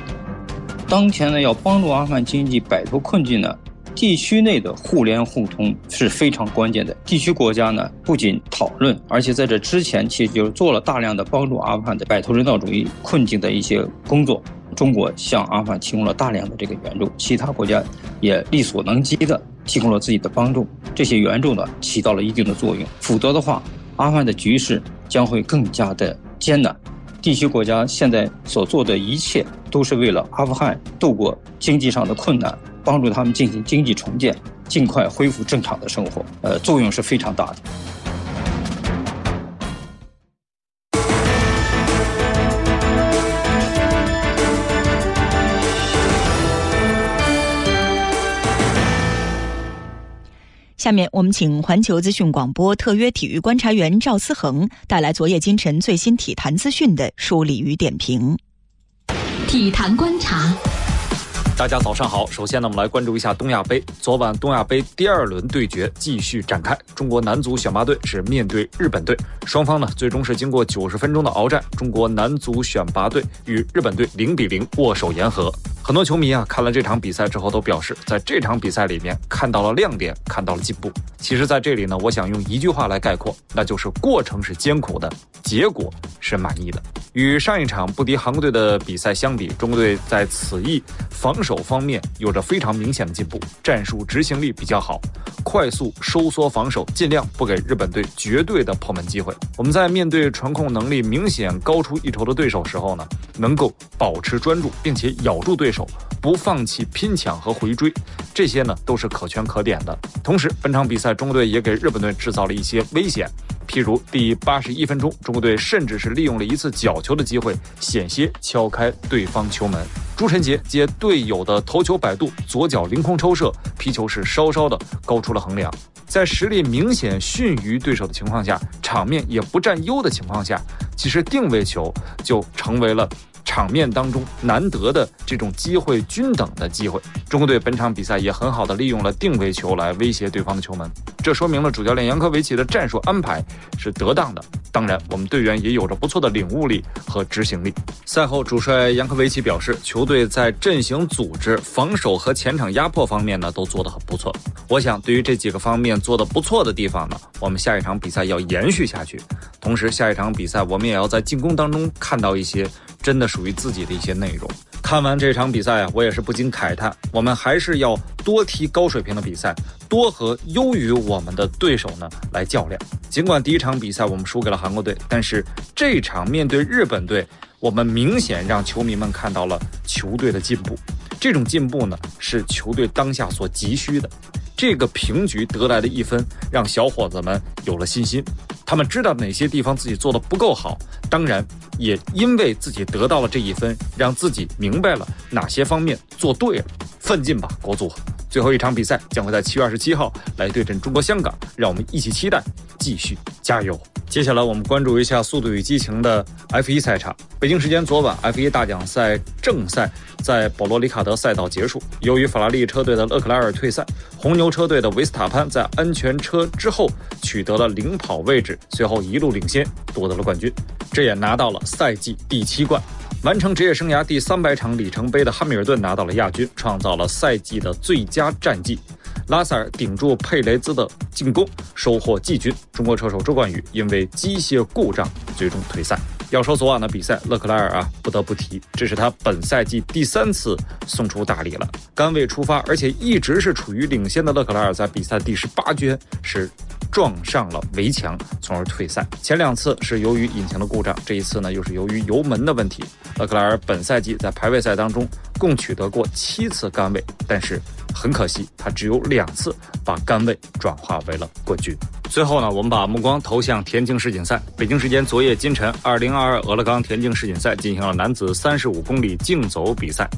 当前呢，要帮助阿富汗经济摆脱困境呢？地区内的互联互通是非常关键的。地区国家呢，不仅讨论，而且在这之前，其实就是做了大量的帮助阿富汗的摆脱人道主义困境的一些工作。中国向阿富汗提供了大量的这个援助，其他国家也力所能及的提供了自己的帮助。这些援助呢，起到了一定的作用。否则的话，阿富汗的局势将会更加的艰难。地区国家现在所做的一切，都是为了阿富汗度过经济上的困难。帮助他们进行经济重建，尽快恢复正常的生活，呃，作用是非常大的。下面我们请环球资讯广播特约体育观察员赵思恒带来昨夜今晨最新体坛资讯的梳理与点评。体坛观察。大家早上好，首先呢，我们来关注一下东亚杯。昨晚东亚杯第二轮对决继续展开，中国男足选拔队是面对日本队，双方呢最终是经过九十分钟的鏖战，中国男足选拔队与日本队零比零握手言和。很多球迷啊看了这场比赛之后都表示，在这场比赛里面看到了亮点，看到了进步。其实，在这里呢，我想用一句话来概括，那就是过程是艰苦的，结果是满意的。与上一场不敌韩国队的比赛相比，中国队在此役防守方面有着非常明显的进步，战术执行力比较好，快速收缩防守，尽量不给日本队绝对的破门机会。我们在面对传控能力明显高出一筹的对手时候呢，能够保持专注，并且咬住对手。不放弃拼抢和回追，这些呢都是可圈可点的。同时，本场比赛中国队也给日本队制造了一些危险，譬如第八十一分钟，中国队甚至是利用了一次角球的机会，险些敲开对方球门。朱晨杰接队友的头球摆渡，左脚凌空抽射，皮球是稍稍的高出了横梁。在实力明显逊于对手的情况下，场面也不占优的情况下，其实定位球就成为了。场面当中难得的这种机会均等的机会，中国队本场比赛也很好的利用了定位球来威胁对方的球门，这说明了主教练杨科维奇的战术安排是得当的。当然，我们队员也有着不错的领悟力和执行力。赛后，主帅杨科维奇表示，球队在阵型组织、防守和前场压迫方面呢都做得很不错。我想，对于这几个方面做得不错的地方呢，我们下一场比赛要延续下去。同时，下一场比赛我们也要在进攻当中看到一些。真的是属于自己的一些内容。看完这场比赛啊，我也是不禁慨叹：我们还是要多踢高水平的比赛，多和优于我们的对手呢来较量。尽管第一场比赛我们输给了韩国队，但是这场面对日本队，我们明显让球迷们看到了球队的进步。这种进步呢，是球队当下所急需的。这个平局得来的一分，让小伙子们有了信心。他们知道哪些地方自己做的不够好，当然也因为自己得到了这一分，让自己明白了哪些方面做对了。奋进吧，国足！最后一场比赛将会在七月二十七号来对阵中国香港，让我们一起期待，继续加油。接下来我们关注一下《速度与激情》的 F1 赛场。北京时间昨晚，F1 大奖赛正赛在保罗·里卡德赛道结束。由于法拉利车队的勒克莱尔退赛，红牛车队的维斯塔潘在安全车之后取得了领跑位置，随后一路领先夺得了冠军，这也拿到了赛季第七冠。完成职业生涯第三百场里程碑的汉密尔顿拿到了亚军，创造了赛季的最佳战绩。拉塞尔顶住佩雷兹的进攻，收获季军。中国车手周冠宇因为机械故障最终退赛。要说昨晚的比赛，勒克莱尔啊，不得不提，这是他本赛季第三次送出大礼了。甘位出发，而且一直是处于领先的勒克莱尔，在比赛第十八圈是撞上了围墙，从而退赛。前两次是由于引擎的故障，这一次呢又是由于油门的问题。勒克莱尔本赛季在排位赛当中共取得过七次杆位，但是很可惜，他只有两次把杆位转化为了冠军。最后呢，我们把目光投向田径世锦赛。北京时间昨夜今晨，2022俄勒冈田径世锦赛进行了男子35公里竞走比赛。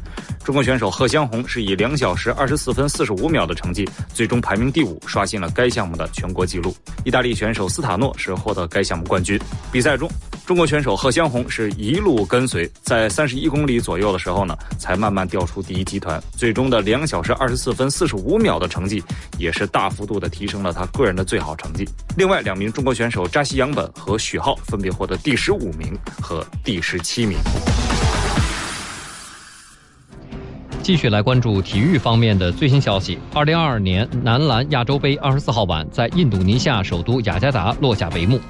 中国选手贺湘红是以两小时二十四分四十五秒的成绩，最终排名第五，刷新了该项目的全国纪录。意大利选手斯塔诺是获得该项目冠军。比赛中，中国选手贺湘红是一路跟随，在三十一公里左右的时候呢，才慢慢掉出第一集团。最终的两小时二十四四分四十五秒的成绩，也是大幅度的提升了他个人的最好成绩。另外两名中国选手扎西杨本和许浩分别获得第十五名和第十七名。继续来关注体育方面的最新消息。二零二二年男篮亚洲杯二十四号晚在印度尼西亚首都雅加达落下帷幕，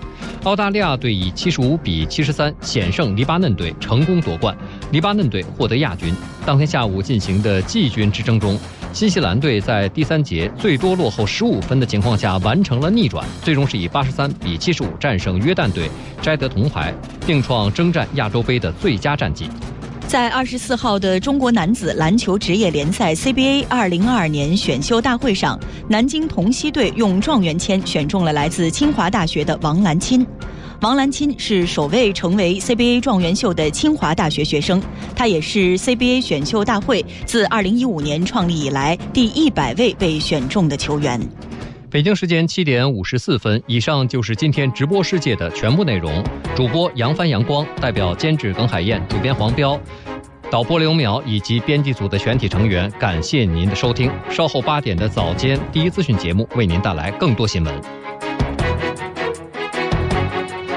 澳大利亚队以七十五比七十三险胜黎巴嫩队，成功夺冠，黎巴嫩队获得亚军。当天下午进行的季军之争中，新西兰队在第三节最多落后十五分的情况下完成了逆转，最终是以八十三比七十五战胜约旦队，摘得铜牌，并创征战亚洲杯的最佳战绩。在二十四号的中国男子篮球职业联赛 CBA 二零二二年选秀大会上，南京同曦队用状元签选中了来自清华大学的王兰钦。王兰钦是首位成为 CBA 状元秀的清华大学学生，他也是 CBA 选秀大会自二零一五年创立以来第一百位被选中的球员。北京时间七点五十四分，以上就是今天直播世界的全部内容。主播杨帆、杨光，代表监制耿海燕，主编黄彪，导播刘淼以及编辑组的全体成员，感谢您的收听。稍后八点的早间第一资讯节目为您带来更多新闻。